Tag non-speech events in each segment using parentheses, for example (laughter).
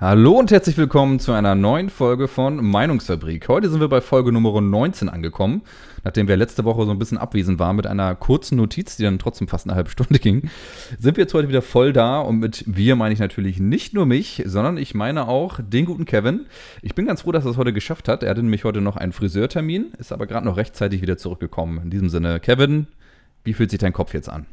Hallo und herzlich willkommen zu einer neuen Folge von Meinungsfabrik. Heute sind wir bei Folge Nummer 19 angekommen, nachdem wir letzte Woche so ein bisschen abwesend waren mit einer kurzen Notiz, die dann trotzdem fast eine halbe Stunde (laughs) ging. Sind wir jetzt heute wieder voll da und mit wir meine ich natürlich nicht nur mich, sondern ich meine auch den guten Kevin. Ich bin ganz froh, dass er es heute geschafft hat. Er hatte nämlich heute noch einen Friseurtermin, ist aber gerade noch rechtzeitig wieder zurückgekommen. In diesem Sinne, Kevin, wie fühlt sich dein Kopf jetzt an?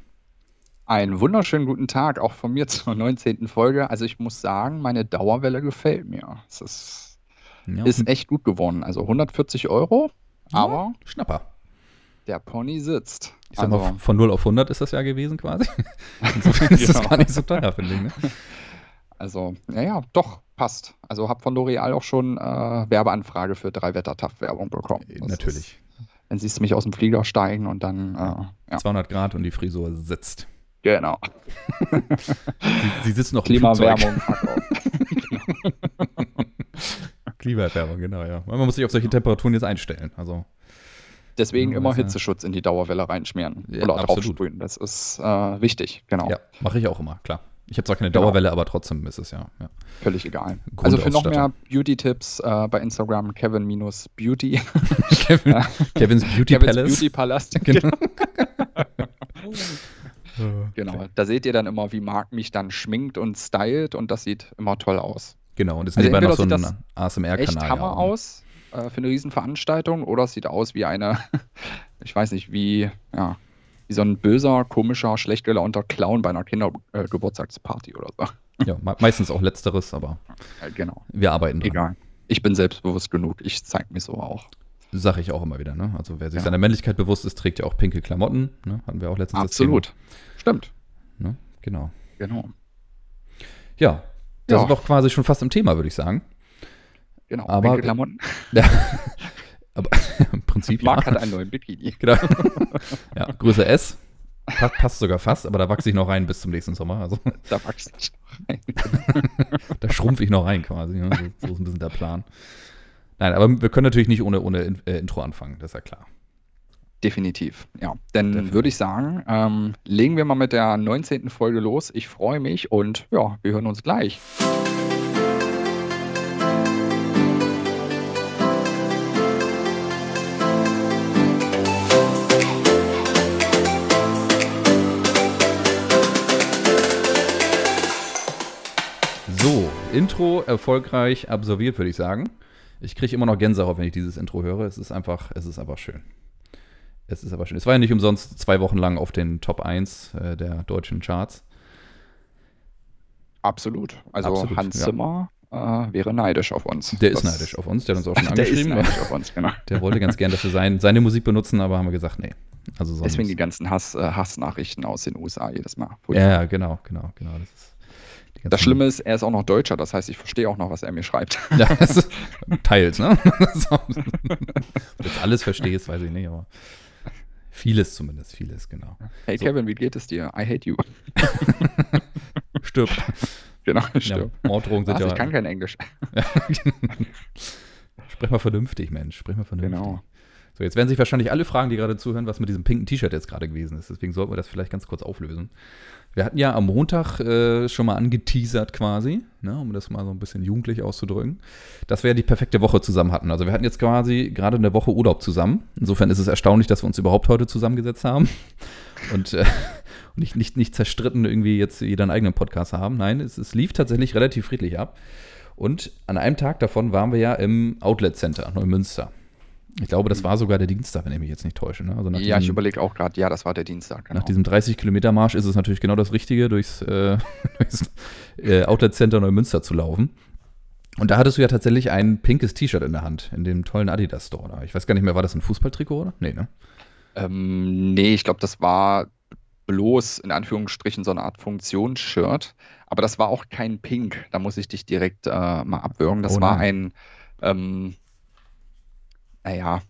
Einen wunderschönen guten Tag auch von mir (laughs) zur 19. Folge. Also ich muss sagen, meine Dauerwelle gefällt mir. Es ist, ja. ist echt gut geworden. Also 140 Euro, ja, aber Schnapper. Der Pony sitzt. Ich sag also, mal, von 0 auf 100 ist das ja gewesen quasi. (laughs) Insofern ist das gar nicht so teuer, finde ich. Ne? (laughs) Also, ja, ja, doch, passt. Also habe von L'Oreal auch schon äh, Werbeanfrage für drei Wettertaft-Werbung bekommen. Das Natürlich. Ist, wenn siehst du mich aus dem Flieger steigen und dann. Äh, ja. 200 Grad und die Frisur sitzt. Genau. sie, sie sitzen noch Klimaerwärmung. (laughs) Klimaerwärmung, genau, ja. Man muss sich auf solche Temperaturen jetzt einstellen. Also, Deswegen immer Hitzeschutz in die Dauerwelle reinschmieren ja, oder draufsprühen. Das ist äh, wichtig, genau. Ja, mache ich auch immer, klar. Ich habe zwar keine genau. Dauerwelle, aber trotzdem ist es ja. ja. Völlig egal. Also für noch mehr Beauty-Tipps äh, bei Instagram Kevin-Beauty. (laughs) Kevin, (laughs) Kevin's Beauty Kevin's Palace. Beauty Palast. Genau. Genau, da seht ihr dann immer, wie Marc mich dann schminkt und stylt und das sieht immer toll aus. Genau, und es also nebenbei noch so ein ASMR-Kanal. Echt Hammer ja, aus äh, für eine Riesenveranstaltung oder es sieht aus wie eine, (laughs) ich weiß nicht, wie, ja, wie so ein böser, komischer, schlecht gelaunter Clown bei einer Kindergeburtstagsparty äh, oder so. Ja, me meistens auch letzteres, aber (laughs) ja, genau. wir arbeiten dran. Egal. Ich bin selbstbewusst genug, ich zeige mich so auch. Sag ich auch immer wieder, ne? Also wer sich ja. seiner Männlichkeit bewusst ist, trägt ja auch pinke Klamotten, ne? Hatten wir auch letztens Absolut. Stimmt. Ne? Genau. Genau. Ja, das ja. ist doch quasi schon fast im Thema, würde ich sagen. Genau, aber, Klamotten. Ja, (laughs) aber im Prinzip Marc ja. hat einen neuen Bikini. (laughs) Genau. Ja, Größe S. Passt, passt sogar fast, aber da wachse ich noch rein bis zum nächsten Sommer. Also. (laughs) Da wachse ich noch rein. da schrumpfe ich noch rein quasi. Ne? So, so ist ein bisschen der Plan. Nein, aber wir können natürlich nicht ohne, ohne äh, Intro anfangen, das ist ja klar. Definitiv, ja. Dann würde ich sagen, ähm, legen wir mal mit der 19. Folge los. Ich freue mich und ja, wir hören uns gleich. So, Intro erfolgreich absolviert, würde ich sagen. Ich kriege immer noch Gänsehaut, wenn ich dieses Intro höre. Es ist einfach, es ist einfach schön. Es ist aber schön. Es war ja nicht umsonst zwei Wochen lang auf den Top 1 äh, der deutschen Charts. Absolut. Also Absolut, Hans ja. Zimmer äh, wäre neidisch auf uns. Der das ist neidisch auf uns, der hat uns auch (laughs) schon angeschrieben. Der ist neidisch auf uns, genau. Der wollte ganz gern, dass wir sein, seine Musik benutzen, aber haben wir gesagt, nee. Also Deswegen die ganzen Hass, äh, Hassnachrichten aus den USA jedes Mal. Ja, genau, genau, genau. Das ist das Schlimme ist, er ist auch noch Deutscher, das heißt, ich verstehe auch noch, was er mir schreibt. Ja, (laughs) teils, ne? (laughs) Ob du jetzt alles verstehst, weiß ich nicht, aber vieles zumindest, vieles, genau. Hey so. Kevin, wie geht es dir? I hate you. (laughs) stirb. (laughs) Genau, stirb. Ja, Morddrohungen sind Ach, ja. Ich kann kein Englisch. (laughs) Sprich mal vernünftig, Mensch. Sprich mal vernünftig. Genau. So, jetzt werden sich wahrscheinlich alle fragen, die gerade zuhören, was mit diesem pinken T-Shirt jetzt gerade gewesen ist. Deswegen sollten wir das vielleicht ganz kurz auflösen. Wir hatten ja am Montag äh, schon mal angeteasert quasi, ne, um das mal so ein bisschen jugendlich auszudrücken, dass wir ja die perfekte Woche zusammen hatten. Also wir hatten jetzt quasi gerade eine Woche Urlaub zusammen. Insofern ist es erstaunlich, dass wir uns überhaupt heute zusammengesetzt haben (laughs) und äh, nicht, nicht, nicht zerstritten irgendwie jetzt jeder einen eigenen Podcast haben. Nein, es, es lief tatsächlich relativ friedlich ab. Und an einem Tag davon waren wir ja im Outlet Center Neumünster. Ich glaube, das war sogar der Dienstag, wenn ich mich jetzt nicht täusche. Ne? Also ja, ich überlege auch gerade, ja, das war der Dienstag. Genau. Nach diesem 30-Kilometer-Marsch ist es natürlich genau das Richtige, durchs, äh, (laughs) durchs äh, Outlet Center Neumünster zu laufen. Und da hattest du ja tatsächlich ein pinkes T-Shirt in der Hand, in dem tollen Adidas Store. Ich weiß gar nicht mehr, war das ein Fußballtrikot oder? Nee, ne? Ähm, nee, ich glaube, das war bloß in Anführungsstrichen so eine Art Funktionsshirt. Aber das war auch kein Pink. Da muss ich dich direkt äh, mal abwürgen. Das oh war ein. Ähm, naja,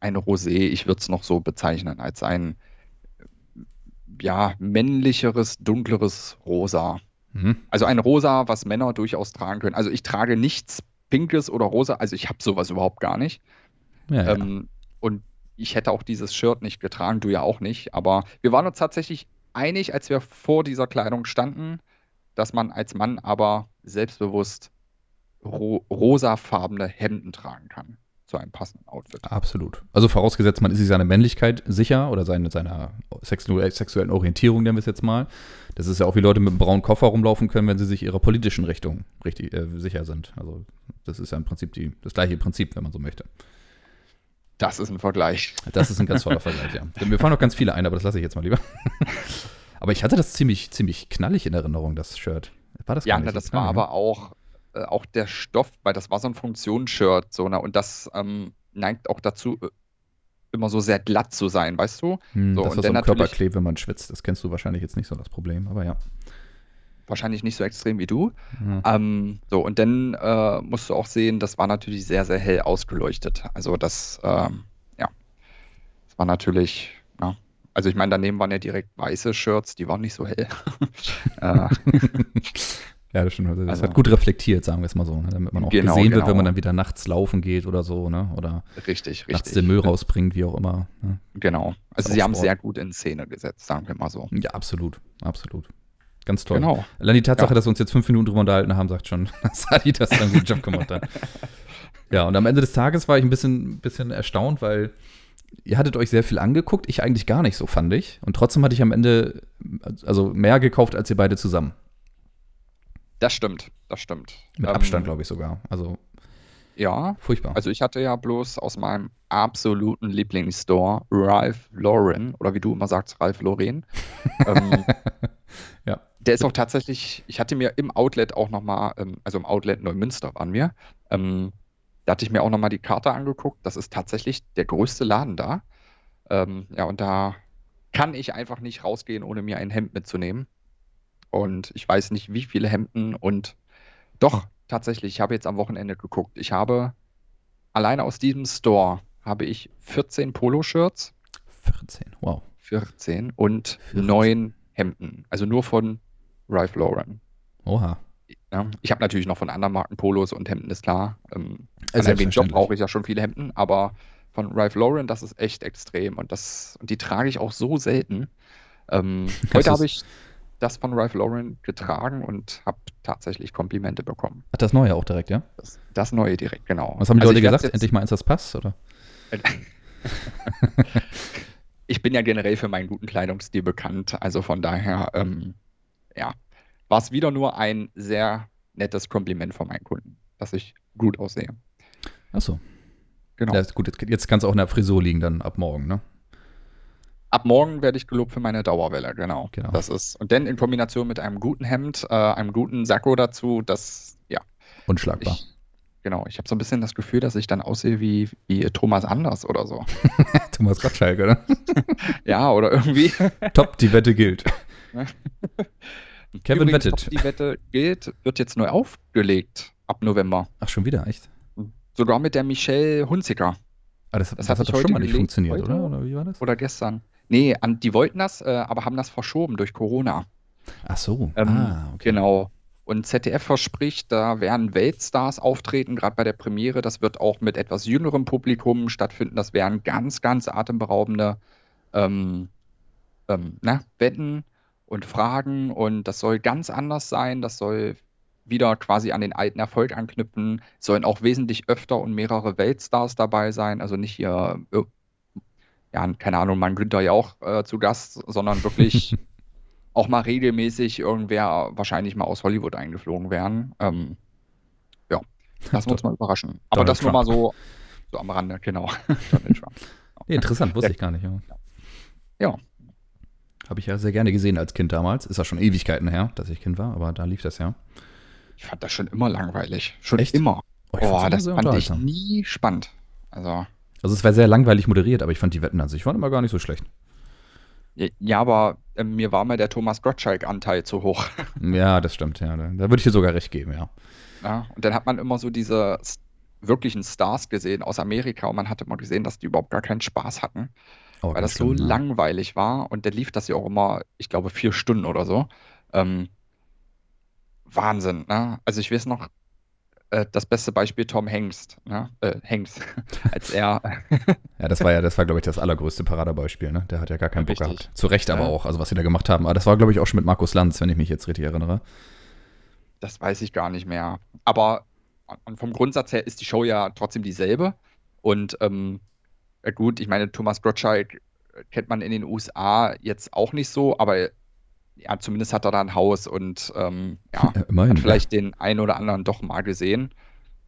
ein Rosé, ich würde es noch so bezeichnen, als ein ja, männlicheres, dunkleres Rosa. Mhm. Also ein Rosa, was Männer durchaus tragen können. Also ich trage nichts Pinkes oder Rosa, also ich habe sowas überhaupt gar nicht. Ja, ja. Ähm, und ich hätte auch dieses Shirt nicht getragen, du ja auch nicht. Aber wir waren uns tatsächlich einig, als wir vor dieser Kleidung standen, dass man als Mann aber selbstbewusst ro rosafarbene Hemden tragen kann zu einem passenden Outfit. Absolut. Also vorausgesetzt, man ist sich seiner Männlichkeit sicher oder seine, seiner sexuellen Orientierung, nennen wir es jetzt mal. Das ist ja auch, wie Leute mit einem braunen Koffer rumlaufen können, wenn sie sich ihrer politischen Richtung richtig äh, sicher sind. Also das ist ja im Prinzip die, das gleiche Prinzip, wenn man so möchte. Das ist ein Vergleich. Das ist ein ganz toller Vergleich, ja. (laughs) Mir fallen noch ganz viele ein, aber das lasse ich jetzt mal lieber. aber ich hatte das ziemlich, ziemlich knallig in Erinnerung, das Shirt. War das ja, na, das war aber auch äh, auch der Stoff, weil das war so ein Funktionsshirt, so, ne? Und das ähm, neigt auch dazu, äh, immer so sehr glatt zu sein, weißt du? Hm, so, das und so ein Körperkleb, wenn man schwitzt. Das kennst du wahrscheinlich jetzt nicht so das Problem, aber ja. Wahrscheinlich nicht so extrem wie du. Mhm. Ähm, so, und dann äh, musst du auch sehen, das war natürlich sehr, sehr hell ausgeleuchtet. Also das, ähm, ja, das war natürlich, ja. Also ich meine, daneben waren ja direkt weiße Shirts, die waren nicht so hell. (laughs) (laughs) äh, (laughs) Ja, das stimmt. Das also, hat gut reflektiert, sagen wir es mal so, ne? damit man auch genau, gesehen genau. wird, wenn man dann wieder nachts laufen geht oder so, ne? Oder richtig, nachts richtig. den Müll rausbringt, wie auch immer. Ne? Genau. Also sie haben sehr gut in Szene gesetzt, sagen wir mal so. Ja, absolut, absolut. Ganz toll. Genau. Allein die Tatsache, ja. dass wir uns jetzt fünf Minuten drüber unterhalten haben, sagt schon, (laughs) dass Adidas dann einen guten Job gemacht hat. ja, und am Ende des Tages war ich ein bisschen, bisschen erstaunt, weil ihr hattet euch sehr viel angeguckt, ich eigentlich gar nicht so, fand ich. Und trotzdem hatte ich am Ende also mehr gekauft als ihr beide zusammen. Das stimmt, das stimmt. Mit ähm, Abstand, glaube ich sogar. Also ja, furchtbar. Also ich hatte ja bloß aus meinem absoluten Lieblingsstore Ralph Lauren oder wie du immer sagst, Ralph Lauren. (laughs) ähm, ja. Der ist auch tatsächlich, ich hatte mir im Outlet auch nochmal, ähm, also im Outlet Neumünster waren wir, ähm, da hatte ich mir auch nochmal die Karte angeguckt. Das ist tatsächlich der größte Laden da. Ähm, ja, und da kann ich einfach nicht rausgehen, ohne mir ein Hemd mitzunehmen. Und ich weiß nicht, wie viele Hemden. Und doch, tatsächlich, ich habe jetzt am Wochenende geguckt. Ich habe alleine aus diesem Store habe ich 14 Poloshirts. 14, wow. 14 und 14. 9 Hemden. Also nur von Ralph Lauren. Oha. Ja, ich habe natürlich noch von anderen Marken Polos und Hemden, ist klar. Ähm, an dem Job brauche ich ja schon viele Hemden, aber von Ralph Lauren, das ist echt extrem und das und die trage ich auch so selten. Ähm, (laughs) heute habe ich das von Ralph Lauren getragen und habe tatsächlich Komplimente bekommen. Hat das neue auch direkt, ja? Das, das neue direkt, genau. Was haben die also Leute gesagt? Endlich mal eins, das passt, oder? (laughs) ich bin ja generell für meinen guten Kleidungsstil bekannt, also von daher, ähm, ja, war es wieder nur ein sehr nettes Kompliment von meinen Kunden, dass ich gut aussehe. Ach so. Genau. Ja, gut, jetzt kann es auch in der Frisur liegen dann ab morgen, ne? Ab morgen werde ich gelobt für meine Dauerwelle, genau. genau. Das ist, und dann in Kombination mit einem guten Hemd, äh, einem guten Sakko dazu, das, ja. Unschlagbar. Ich, genau, ich habe so ein bisschen das Gefühl, dass ich dann aussehe wie, wie Thomas Anders oder so. (laughs) Thomas Gottschalk, oder? (laughs) ja, oder irgendwie. (laughs) Top, die Wette gilt. Kevin Übrigens, wettet. Top, die Wette gilt, wird jetzt neu aufgelegt ab November. Ach, schon wieder, echt? Sogar mit der Michelle Hunziker. Ah, das, das, das hat doch schon mal nicht funktioniert, oder? Oder wie war das? Oder gestern. Nee, an, die wollten das, äh, aber haben das verschoben durch Corona. Ach so. Ähm, ah, okay. Genau. Und ZDF verspricht, da werden Weltstars auftreten, gerade bei der Premiere. Das wird auch mit etwas jüngerem Publikum stattfinden. Das wären ganz, ganz atemberaubende ähm, ähm, na, Wetten und Fragen. Und das soll ganz anders sein. Das soll wieder quasi an den alten Erfolg anknüpfen. Sollen auch wesentlich öfter und mehrere Weltstars dabei sein. Also nicht hier äh, ja, keine Ahnung, mein Günther ja auch äh, zu Gast, sondern wirklich (laughs) auch mal regelmäßig irgendwer wahrscheinlich mal aus Hollywood eingeflogen werden. Ähm, ja, lassen wir uns mal überraschen. Aber Donald das Trump. nur mal so, so am Rande, genau. (laughs) nee, interessant, wusste ich gar nicht. Ja. ja. Habe ich ja sehr gerne gesehen als Kind damals. Ist ja schon Ewigkeiten her, dass ich Kind war, aber da lief das ja. Ich fand das schon immer langweilig. Schon Echt? immer. Oh, oh das fand ich nie spannend. Also. Also es war sehr langweilig moderiert, aber ich fand die Wetten an sich waren immer gar nicht so schlecht. Ja, aber äh, mir war mal der Thomas Gottschalk-Anteil zu hoch. (laughs) ja, das stimmt, ja. Da, da würde ich dir sogar recht geben, ja. Ja, und dann hat man immer so diese wirklichen Stars gesehen aus Amerika und man hat immer gesehen, dass die überhaupt gar keinen Spaß hatten. Oh, weil das so ja. langweilig war und dann lief das ja auch immer, ich glaube, vier Stunden oder so. Ähm, Wahnsinn, ne? Also ich weiß noch, äh, das beste Beispiel Tom Hengst, ne? Äh, Hengst, (laughs) als er. (laughs) ja, das war ja, das war, glaube ich, das allergrößte Paradebeispiel, ne? Der hat ja gar keinen Bock gehabt. Zu Recht aber auch, also was sie da gemacht haben. Aber das war, glaube ich, auch schon mit Markus Lanz, wenn ich mich jetzt richtig erinnere. Das weiß ich gar nicht mehr. Aber vom Grundsatz her ist die Show ja trotzdem dieselbe. Und ähm, gut, ich meine, Thomas Gottschalk kennt man in den USA jetzt auch nicht so, aber ja, zumindest hat er da ein Haus und ähm, ja, ja hat vielleicht ja. den einen oder anderen doch mal gesehen.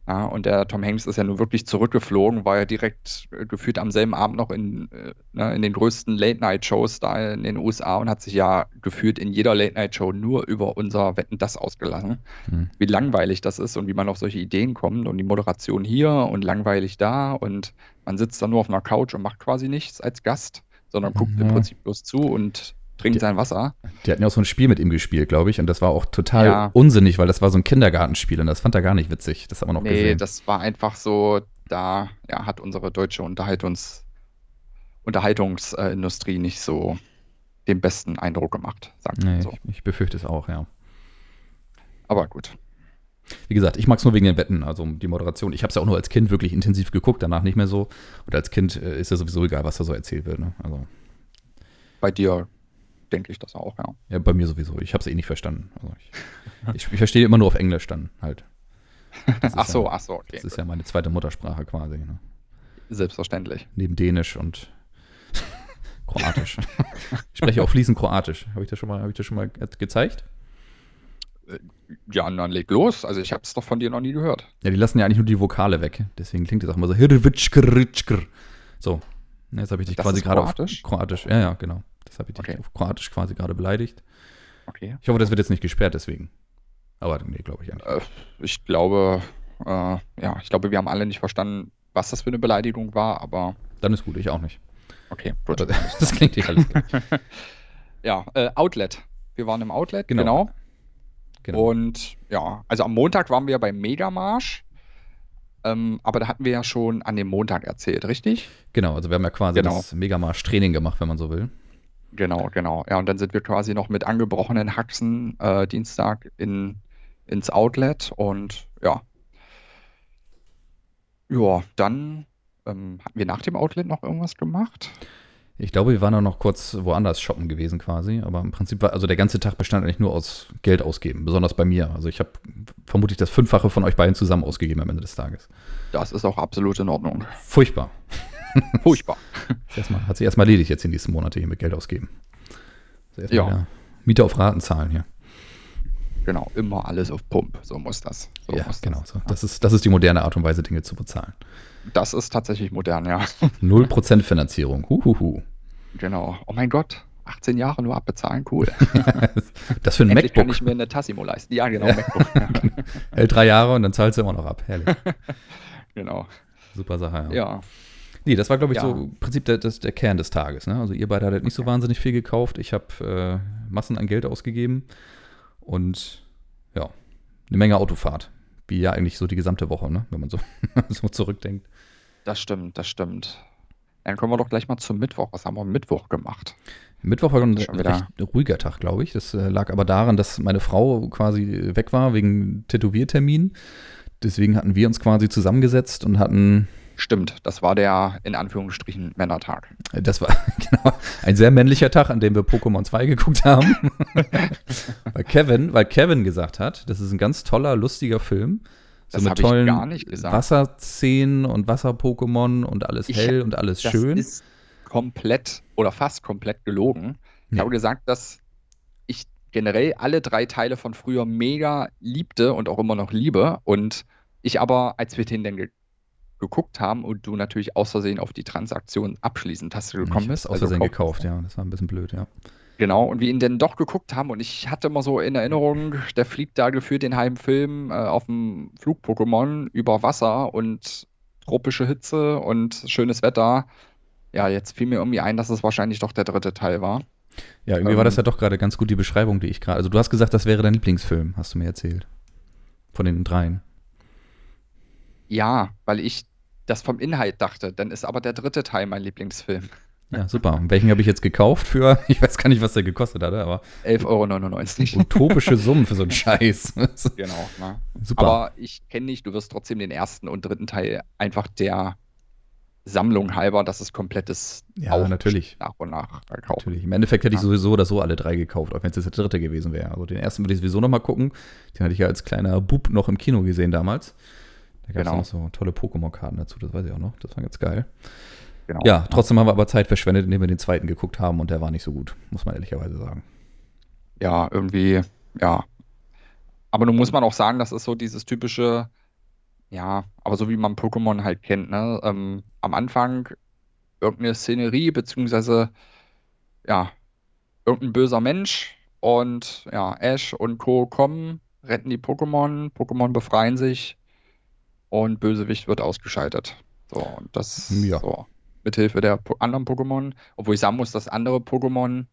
Ja, und der Tom Hanks ist ja nur wirklich zurückgeflogen, war ja direkt äh, gefühlt am selben Abend noch in, äh, ne, in den größten Late-Night-Shows da in den USA und hat sich ja gefühlt in jeder Late-Night-Show nur über unser Wetten das ausgelassen. Mhm. Wie langweilig das ist und wie man auf solche Ideen kommt und die Moderation hier und langweilig da und man sitzt dann nur auf einer Couch und macht quasi nichts als Gast, sondern guckt ja. im Prinzip bloß zu und trinkt sein Wasser. Die hatten ja auch so ein Spiel mit ihm gespielt, glaube ich, und das war auch total ja. unsinnig, weil das war so ein Kindergartenspiel und das fand er gar nicht witzig. Das haben wir noch nee, gesehen. Nee, das war einfach so, da ja, hat unsere deutsche Unterhaltungs Unterhaltungsindustrie nicht so den besten Eindruck gemacht, sagen nee, so. Ich, ich befürchte es auch, ja. Aber gut. Wie gesagt, ich mag es nur wegen den Wetten, also die Moderation. Ich habe es ja auch nur als Kind wirklich intensiv geguckt, danach nicht mehr so. Und als Kind äh, ist ja sowieso egal, was da so erzählt wird. Ne? Also. Bei dir denke ich das auch, ja. Ja, bei mir sowieso. Ich habe es eh nicht verstanden. Also ich, ich, ich, verstehe immer nur auf Englisch dann halt. ach so, ja, ach so, okay. Das ist ja meine zweite Muttersprache quasi. Ne? Selbstverständlich. Neben Dänisch und (laughs) Kroatisch. ich spreche auch fließend Kroatisch. Habe ich das schon mal, ich das schon mal gezeigt? Äh, ja, dann leg los. Also ich habe es doch von dir noch nie gehört. Ja, die lassen ja eigentlich nur die Vokale weg. Deswegen klingt das auch immer so. So. Jetzt habe ich dich das quasi gerade auf Kroatisch. Ja, ja, genau. Das habe ich okay. auf Kroatisch quasi gerade beleidigt. Okay. Ich hoffe, das wird jetzt nicht gesperrt deswegen. Aber nee, glaube ich eigentlich. Äh, ich glaube, äh, ja, ich glaube, wir haben alle nicht verstanden, was das für eine Beleidigung war, aber. Dann ist gut, ich auch nicht. Okay, gut. Aber (laughs) das klingt hier alles gleich. (laughs) ja, äh, Outlet. Wir waren im Outlet, genau. genau. genau. Und ja, also am Montag waren wir beim Megamarsch. Ähm, aber da hatten wir ja schon an dem Montag erzählt, richtig? Genau, also wir haben ja quasi genau. das Megamarsch-Training gemacht, wenn man so will. Genau, genau. Ja, und dann sind wir quasi noch mit angebrochenen Haxen äh, Dienstag in, ins Outlet und ja. Ja, dann ähm, hatten wir nach dem Outlet noch irgendwas gemacht. Ich glaube, wir waren auch noch kurz woanders shoppen gewesen quasi, aber im Prinzip war, also der ganze Tag bestand eigentlich nur aus Geld ausgeben, besonders bei mir. Also ich habe vermutlich das Fünffache von euch beiden zusammen ausgegeben am Ende des Tages. Das ist auch absolut in Ordnung. Furchtbar. (laughs) Furchtbar. erstmal, hat sich erstmal erledigt jetzt in diesen Monate hier mit Geld ausgeben. Also ja. Miete auf Raten zahlen hier. Genau, immer alles auf Pump. So muss das. So ja, muss genau. Das. So. Das, ist, das ist die moderne Art und Weise, Dinge zu bezahlen. Das ist tatsächlich modern, ja. (laughs) 0% Finanzierung. Huhuhu. Genau. Oh mein Gott. 18 Jahre nur abbezahlen, cool. (laughs) das für ein Endlich MacBook. kann ich mir eine Tassimo leisten. Ja, genau, MacBook. Ja. Hält drei Jahre und dann zahlst du immer noch ab. Herrlich. genau. Super Sache, ja. Ja, Nee, das war, glaube ich, ja. so im Prinzip der, das, der Kern des Tages. Ne? Also ihr beide hattet nicht so wahnsinnig viel gekauft. Ich habe äh, Massen an Geld ausgegeben und ja, eine Menge Autofahrt. Wie ja eigentlich so die gesamte Woche, ne? wenn man so, (laughs) so zurückdenkt. Das stimmt, das stimmt. Dann kommen wir doch gleich mal zum Mittwoch. Was haben wir am Mittwoch gemacht? Mittwoch war ein recht ruhiger Tag, glaube ich. Das äh, lag aber daran, dass meine Frau quasi weg war wegen Tätowiertermin. Deswegen hatten wir uns quasi zusammengesetzt und hatten Stimmt, das war der in Anführungsstrichen Männertag. Das war (laughs) genau ein sehr männlicher Tag, an dem wir Pokémon 2 geguckt haben. (laughs) weil Kevin, weil Kevin gesagt hat, das ist ein ganz toller, lustiger Film. So das mit tollen Wasserszenen und Wasser-Pokémon und alles ich, hell und alles das schön. Das ist komplett oder fast komplett gelogen. Ich ja. habe gesagt, dass ich generell alle drei Teile von früher mega liebte und auch immer noch liebe. Und ich aber, als wir den dann geguckt haben und du natürlich aus Versehen auf die Transaktion abschließend Taste gekommen bist. Aus also Versehen gekauft, ja. Das war ein bisschen blöd, ja. Genau, und wir ihn dann doch geguckt haben und ich hatte immer so in Erinnerung, der fliegt da gefühlt den halben Film äh, auf dem Flug-Pokémon über Wasser und tropische Hitze und schönes Wetter. Ja, jetzt fiel mir irgendwie ein, dass es wahrscheinlich doch der dritte Teil war. Ja, irgendwie ähm, war das ja doch gerade ganz gut die Beschreibung, die ich gerade. Also du hast gesagt, das wäre dein Lieblingsfilm, hast du mir erzählt. Von den dreien. Ja, weil ich das vom Inhalt dachte. Dann ist aber der dritte Teil mein Lieblingsfilm. Ja, super. Welchen habe ich jetzt gekauft für, (laughs) ich weiß gar nicht, was der gekostet hatte, aber. 11,99 Euro. Utopische Summen für so einen (laughs) Scheiß. genau. Ne? Super. Aber ich kenne nicht, du wirst trotzdem den ersten und dritten Teil einfach der Sammlung halber, dass es komplettes ja, natürlich. nach und nach kaufen. Natürlich. Im Endeffekt hätte ich sowieso oder so alle drei gekauft, auch wenn es jetzt der dritte gewesen wäre. Also den ersten würde ich sowieso nochmal gucken. Den hatte ich ja als kleiner Bub noch im Kino gesehen damals. Da gab es genau. noch so tolle Pokémon-Karten dazu, das weiß ich auch noch. Das war ganz geil. Genau. Ja, trotzdem haben wir aber Zeit verschwendet, indem wir den zweiten geguckt haben und der war nicht so gut, muss man ehrlicherweise sagen. Ja, irgendwie, ja. Aber nun muss man auch sagen, das ist so dieses typische, ja, aber so wie man Pokémon halt kennt, ne? Ähm, am Anfang irgendeine Szenerie, beziehungsweise, ja, irgendein böser Mensch und ja, Ash und Co. kommen, retten die Pokémon, Pokémon befreien sich und Bösewicht wird ausgeschaltet. So, und das ja. so, mithilfe der anderen Pokémon, obwohl ich sagen muss, dass andere Pokémon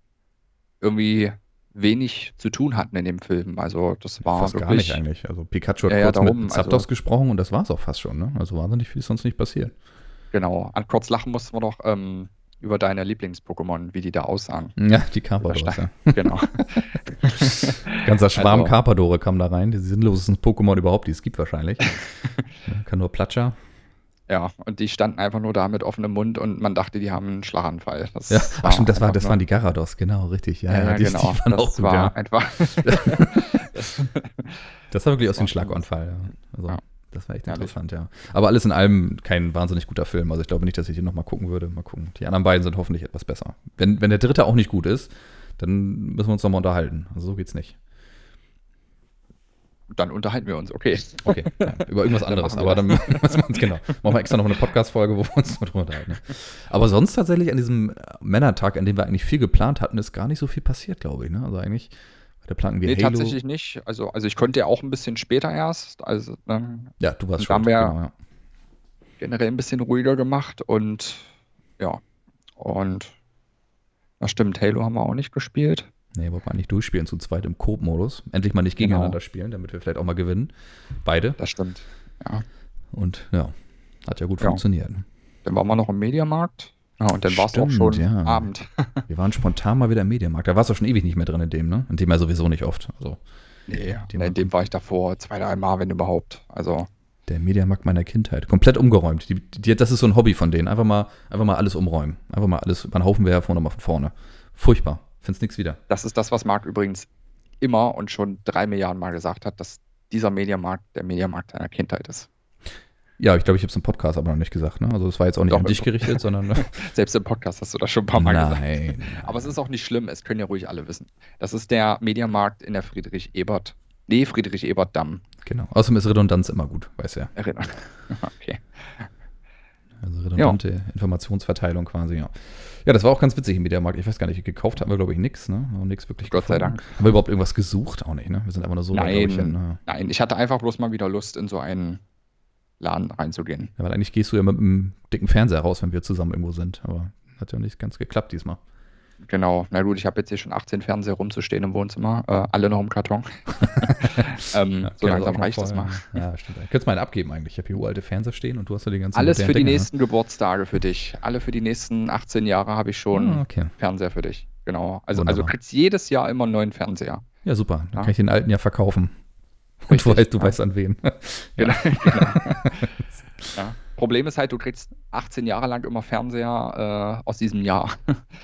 irgendwie wenig zu tun hatten in dem Film. Also das war fast wirklich, gar nicht eigentlich. Also Pikachu hat ja, kurz ja, darum, mit Zapdos also, gesprochen und das war es auch fast schon. Ne? Also wahnsinnig viel ist sonst nicht passiert. Genau. An kurz lachen mussten wir doch ähm, über deine Lieblings-Pokémon, wie die da aussahen. Ja, die Carpadore. Ja. (laughs) Genau. Ganzer Schwarm also, Carpadore kam da rein. Die sinnlosesten Pokémon überhaupt, die es gibt wahrscheinlich. (laughs) Kann nur Platscher. Ja, und die standen einfach nur da mit offenem Mund und man dachte, die haben einen Schlaganfall. Das ja, ach stimmt, das, war, das waren die Garados, genau, richtig. Ja, ja, ja die, genau. Die waren das auch gut, war ja. einfach. (laughs) das sah wirklich aus ein Schlaganfall. Ja. Also, ja. Das war echt interessant, ja. Aber alles in allem kein wahnsinnig guter Film. Also ich glaube nicht, dass ich den nochmal gucken würde. Mal gucken. Die anderen beiden sind hoffentlich etwas besser. Wenn, wenn der dritte auch nicht gut ist, dann müssen wir uns nochmal unterhalten. Also so geht's nicht dann unterhalten wir uns, okay. Okay, ja, (laughs) über irgendwas anderes. aber dann (laughs) genau, machen wir extra noch eine Podcast-Folge, wo wir uns drüber unterhalten. Aber sonst tatsächlich an diesem Männertag, an dem wir eigentlich viel geplant hatten, ist gar nicht so viel passiert, glaube ich. Ne? Also eigentlich da planten wir nee, Halo. tatsächlich nicht. Also, also ich konnte ja auch ein bisschen später erst. Also, ähm, ja, du warst schon. haben wir genau, ja. generell ein bisschen ruhiger gemacht und ja. Und das stimmt, Halo haben wir auch nicht gespielt. Nee, wollten wir eigentlich durchspielen zu zweit im Coop-Modus. Endlich mal nicht genau. gegeneinander genau. spielen, damit wir vielleicht auch mal gewinnen. Beide. Das stimmt, ja. Und ja, hat ja gut ja. funktioniert. Dann waren wir noch im Mediamarkt. Ja, und dann war es auch schon ja. Abend. (laughs) wir waren spontan mal wieder im Mediamarkt. Da warst du schon ewig nicht mehr drin in dem, ne? In dem ja sowieso nicht oft. Also, nee, in dem, in dem war ich davor zwei, drei Mal, wenn überhaupt. Also. Der Mediamarkt meiner Kindheit. Komplett umgeräumt. Die, die, das ist so ein Hobby von denen. Einfach mal, einfach mal alles umräumen. Einfach mal alles über einen Haufen werfen und mal von vorne. Furchtbar. Find's nichts wieder. Das ist das, was Marc übrigens immer und schon drei Milliarden Mal gesagt hat, dass dieser Mediamarkt der Mediamarkt seiner Kindheit ist. Ja, ich glaube, ich habe es im Podcast aber noch nicht gesagt. Ne? Also es war jetzt auch nicht Doch, an dich gerichtet, sondern. Ne? (laughs) Selbst im Podcast hast du das schon ein paar Mal nein, gesagt. Nein. Aber es ist auch nicht schlimm, es können ja ruhig alle wissen. Das ist der Mediamarkt in der Friedrich-Ebert. Nee, Friedrich-Ebert-Damm. Genau. Außerdem ist Redundanz immer gut, weiß ja. (laughs) okay. Also redundante ja. Informationsverteilung quasi, ja. Ja, das war auch ganz witzig im Mediamarkt. Ich weiß gar nicht, gekauft haben wir, glaube ich, nichts, ne? Nichts wirklich Gott gefunden. sei Dank. Haben wir überhaupt irgendwas gesucht? Auch nicht, ne? Wir sind einfach nur so Nein, ich, äh nein, ich hatte einfach bloß mal wieder Lust, in so einen Laden reinzugehen. Ja, weil eigentlich gehst du ja mit einem dicken Fernseher raus, wenn wir zusammen irgendwo sind. Aber hat ja nicht ganz geklappt diesmal. Genau, na gut, ich habe jetzt hier schon 18 Fernseher rumzustehen im Wohnzimmer, äh, alle noch im Karton. (laughs) ähm, ja, so langsam reicht das mal. Ja, stimmt. Könntest du mal einen abgeben eigentlich? Ich habe hier uralte Fernseher stehen und du hast ja die ganzen Alles für die Dinger, ne? nächsten ne? Geburtstage für dich. Alle für die nächsten 18 Jahre habe ich schon ah, okay. Fernseher für dich. Genau. Also, also du kriegst jedes Jahr immer einen neuen Fernseher. Ja, super. Dann ja. kann ich den alten ja verkaufen. Und du weißt, du ja. weißt an wen. genau. (laughs) genau. ja. Problem ist halt, du kriegst 18 Jahre lang immer Fernseher äh, aus diesem Jahr.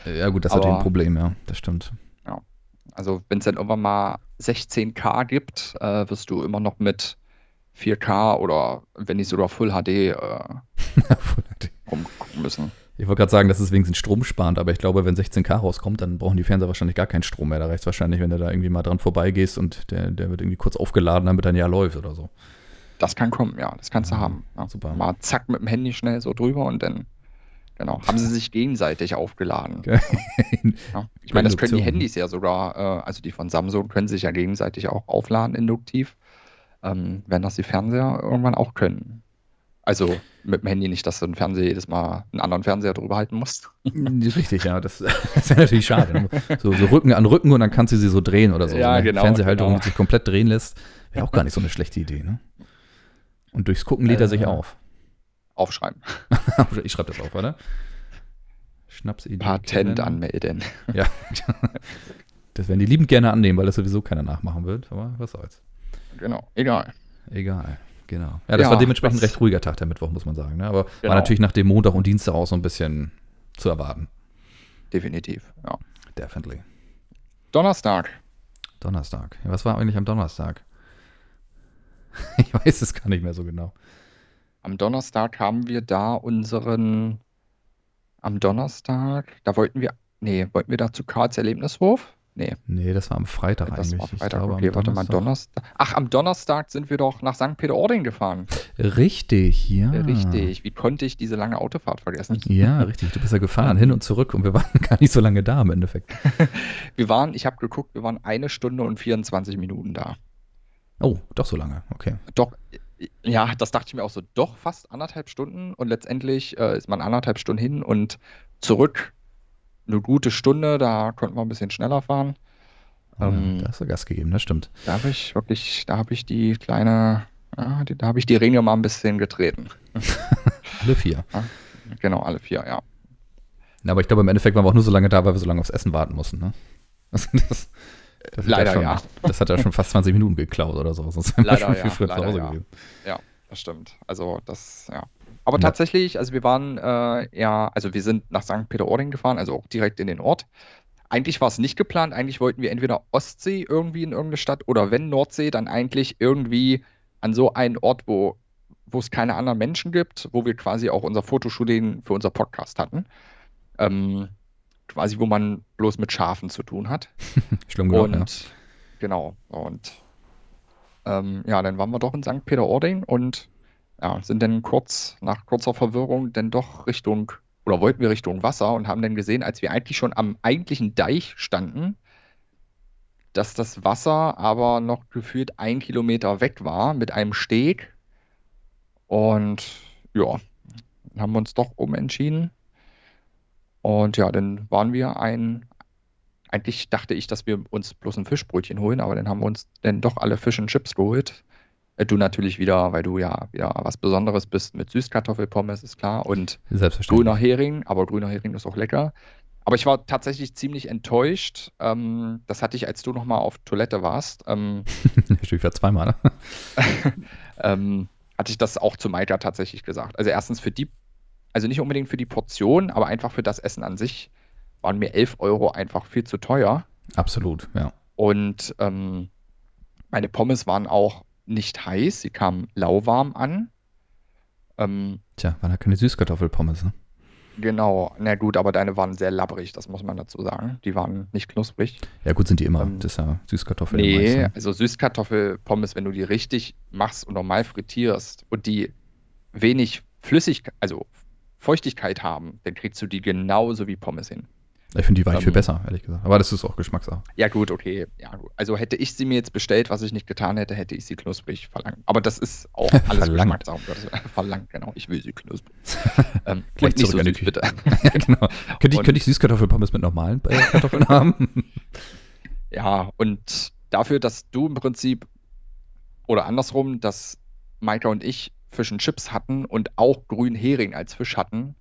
Ja, gut, das ist natürlich ein Problem, ja, das stimmt. Ja. Also, wenn es dann irgendwann mal 16K gibt, äh, wirst du immer noch mit 4K oder wenn nicht sogar Full HD, äh, (laughs) Full HD. rumgucken müssen. Ich wollte gerade sagen, das ist wenigstens stromsparend, aber ich glaube, wenn 16K rauskommt, dann brauchen die Fernseher wahrscheinlich gar keinen Strom mehr. Da reicht es wahrscheinlich, wenn du da irgendwie mal dran vorbeigehst und der, der wird irgendwie kurz aufgeladen, damit dein Jahr läuft oder so. Das kann kommen, ja, das kannst du ja, haben. Ja. Super. Mal zack mit dem Handy schnell so drüber und dann, genau, haben sie sich gegenseitig aufgeladen. (laughs) Okay. Ja. Ich meine, das können die Handys ja sogar, äh, also die von Samsung können sich ja gegenseitig auch aufladen induktiv, ähm, wenn das die Fernseher irgendwann auch können. Also mit dem Handy nicht, dass du den Fernseher jedes Mal einen anderen Fernseher drüber halten musst. Richtig, ja. Das, (laughs) das wäre natürlich schade. So, so, Rücken an Rücken und dann kannst du sie so drehen oder so. Ja, so eine genau. Fernsehhalterung, genau. die sich komplett drehen lässt. Wäre auch gar nicht so eine schlechte Idee, ne? Und durchs Gucken lädt er sich äh, auf. Aufschreiben. (laughs) ich schreibe das auf, oder? Schnapsidee. Patent anmelden. Ja. (laughs) Das werden die liebend gerne annehmen, weil das sowieso keiner nachmachen wird. Aber was soll's. Genau, egal. Egal. Genau. Ja, das Ja, war dementsprechend das- recht ruhiger Tag, der Mittwoch, muss man sagen. Ne? Aber Genau. war natürlich nach dem Montag und Dienstag auch so ein bisschen zu erwarten. Definitiv, ja. Definitely. Donnerstag. Donnerstag. Ja, was war eigentlich am Donnerstag? (laughs) Ich weiß es gar nicht mehr so genau. Am Donnerstag haben wir da unseren. Am Donnerstag, da wollten wir. Nee, wollten wir da zu Karls Erlebniswurf? Nee, Nee, das war am Freitag das eigentlich. war Freitag. glaube, Okay, warte mal, Donnerstag. Ach, am Donnerstag sind wir doch nach St. Peter-Ording gefahren. Richtig, ja. Richtig. Wie konnte ich diese lange Autofahrt vergessen? Ja, richtig. Du bist ja gefahren, hin und zurück und wir waren (laughs) gar nicht so lange da im Endeffekt. (laughs) Wir waren, ich habe geguckt, wir waren eine Stunde und 24 Minuten da. Oh, doch so lange. Okay. Doch, ja, das dachte ich mir auch so, doch fast anderthalb Stunden und letztendlich äh, ist man anderthalb Stunden hin und zurück eine gute Stunde, da konnten wir ein bisschen schneller fahren. Ähm, ja, da hast du Gas gegeben, das stimmt. Da habe ich wirklich, da habe ich die kleine, ja, die, da habe ich die Ringe mal ein bisschen getreten. (laughs) Alle vier. Genau, alle vier, ja. Ja, Aber ich glaube, im Endeffekt waren wir auch nur so lange da, weil wir so lange aufs Essen warten mussten. Ne? (laughs) Das, das, das hat Leider schon, ja. Das hat ja schon fast 20 Minuten geklaut oder so. Sonst (laughs) wir Leider schon ja, viel früher zu Hause ja. gewesen. Ja, das stimmt. Also das, ja. Aber Ja. tatsächlich, also wir waren äh, ja, also wir sind nach St. Peter-Ording gefahren, also auch direkt in den Ort. Eigentlich war es nicht geplant, eigentlich wollten wir entweder Ostsee irgendwie in irgendeine Stadt oder wenn Nordsee, dann eigentlich irgendwie an so einen Ort, wo, wo es keine anderen Menschen gibt, wo wir quasi auch unser Fotoshooting für unser Podcast hatten. Ähm, quasi, wo man bloß mit Schafen zu tun hat. (laughs) Schlimm genug, Und ja. genau, und ähm, ja, dann waren wir doch in St. Peter-Ording und ja, sind dann kurz nach kurzer Verwirrung dann doch Richtung, oder wollten wir Richtung Wasser und haben dann gesehen, als wir eigentlich schon am eigentlichen Deich standen, dass das Wasser aber noch gefühlt ein Kilometer weg war mit einem Steg. Und ja, haben wir uns doch umentschieden. Und ja, dann waren wir ein, eigentlich dachte ich, dass wir uns bloß ein Fischbrötchen holen, aber dann haben wir uns dann doch alle Fish and Chips geholt. Äh, Du natürlich wieder, weil du ja wieder was Besonderes bist mit Süßkartoffelpommes, ist klar. Und Selbstverständlich. grüner Hering, aber grüner Hering ist auch lecker. Aber ich war tatsächlich ziemlich enttäuscht. Ähm, das hatte ich, als du nochmal auf Toilette warst. Ähm, (laughs) Stimmt, ja zweimal. Ne? (laughs) ähm, hatte ich das auch zu Maika tatsächlich gesagt. Also erstens für die, also nicht unbedingt für die Portion, aber einfach für das Essen an sich waren mir 11 Euro einfach viel zu teuer. Absolut, ja. Und ähm, meine Pommes waren auch nicht heiß, sie kamen lauwarm an. Ähm, Tja, waren ja keine Süßkartoffelpommes. Ne? genau, na gut, aber deine waren sehr labbrig, das muss man dazu sagen. Die waren nicht knusprig. Ja, gut sind die immer. Ähm, das ist ja Süßkartoffel. Nee, ne? also Süßkartoffelpommes, wenn du die richtig machst und normal frittierst und die wenig Flüssigkeit, also Feuchtigkeit haben, dann kriegst du die genauso wie Pommes hin. Ich finde die weich viel ähm, besser, ehrlich gesagt. Aber das ist auch Geschmackssache. Ja, gut, okay. Ja, gut. Also hätte ich sie mir jetzt bestellt, was ich nicht getan hätte, hätte ich sie knusprig verlangt. Aber das ist auch (laughs) alles Verlangt. Geschmackssache. um. (laughs) Verlangt, genau. Ich will sie knusprig. (laughs) ähm, Gleich und nicht so zurück an die süß, Küche. bitte. ja, genau. Könnte ich, Und- könnte ich Süßkartoffelpommes mit normalen äh, Kartoffeln haben? Ja, und dafür, dass du im Prinzip, oder andersrum, dass Maika und ich Fish and Chips hatten und auch grünen Hering als Fisch hatten.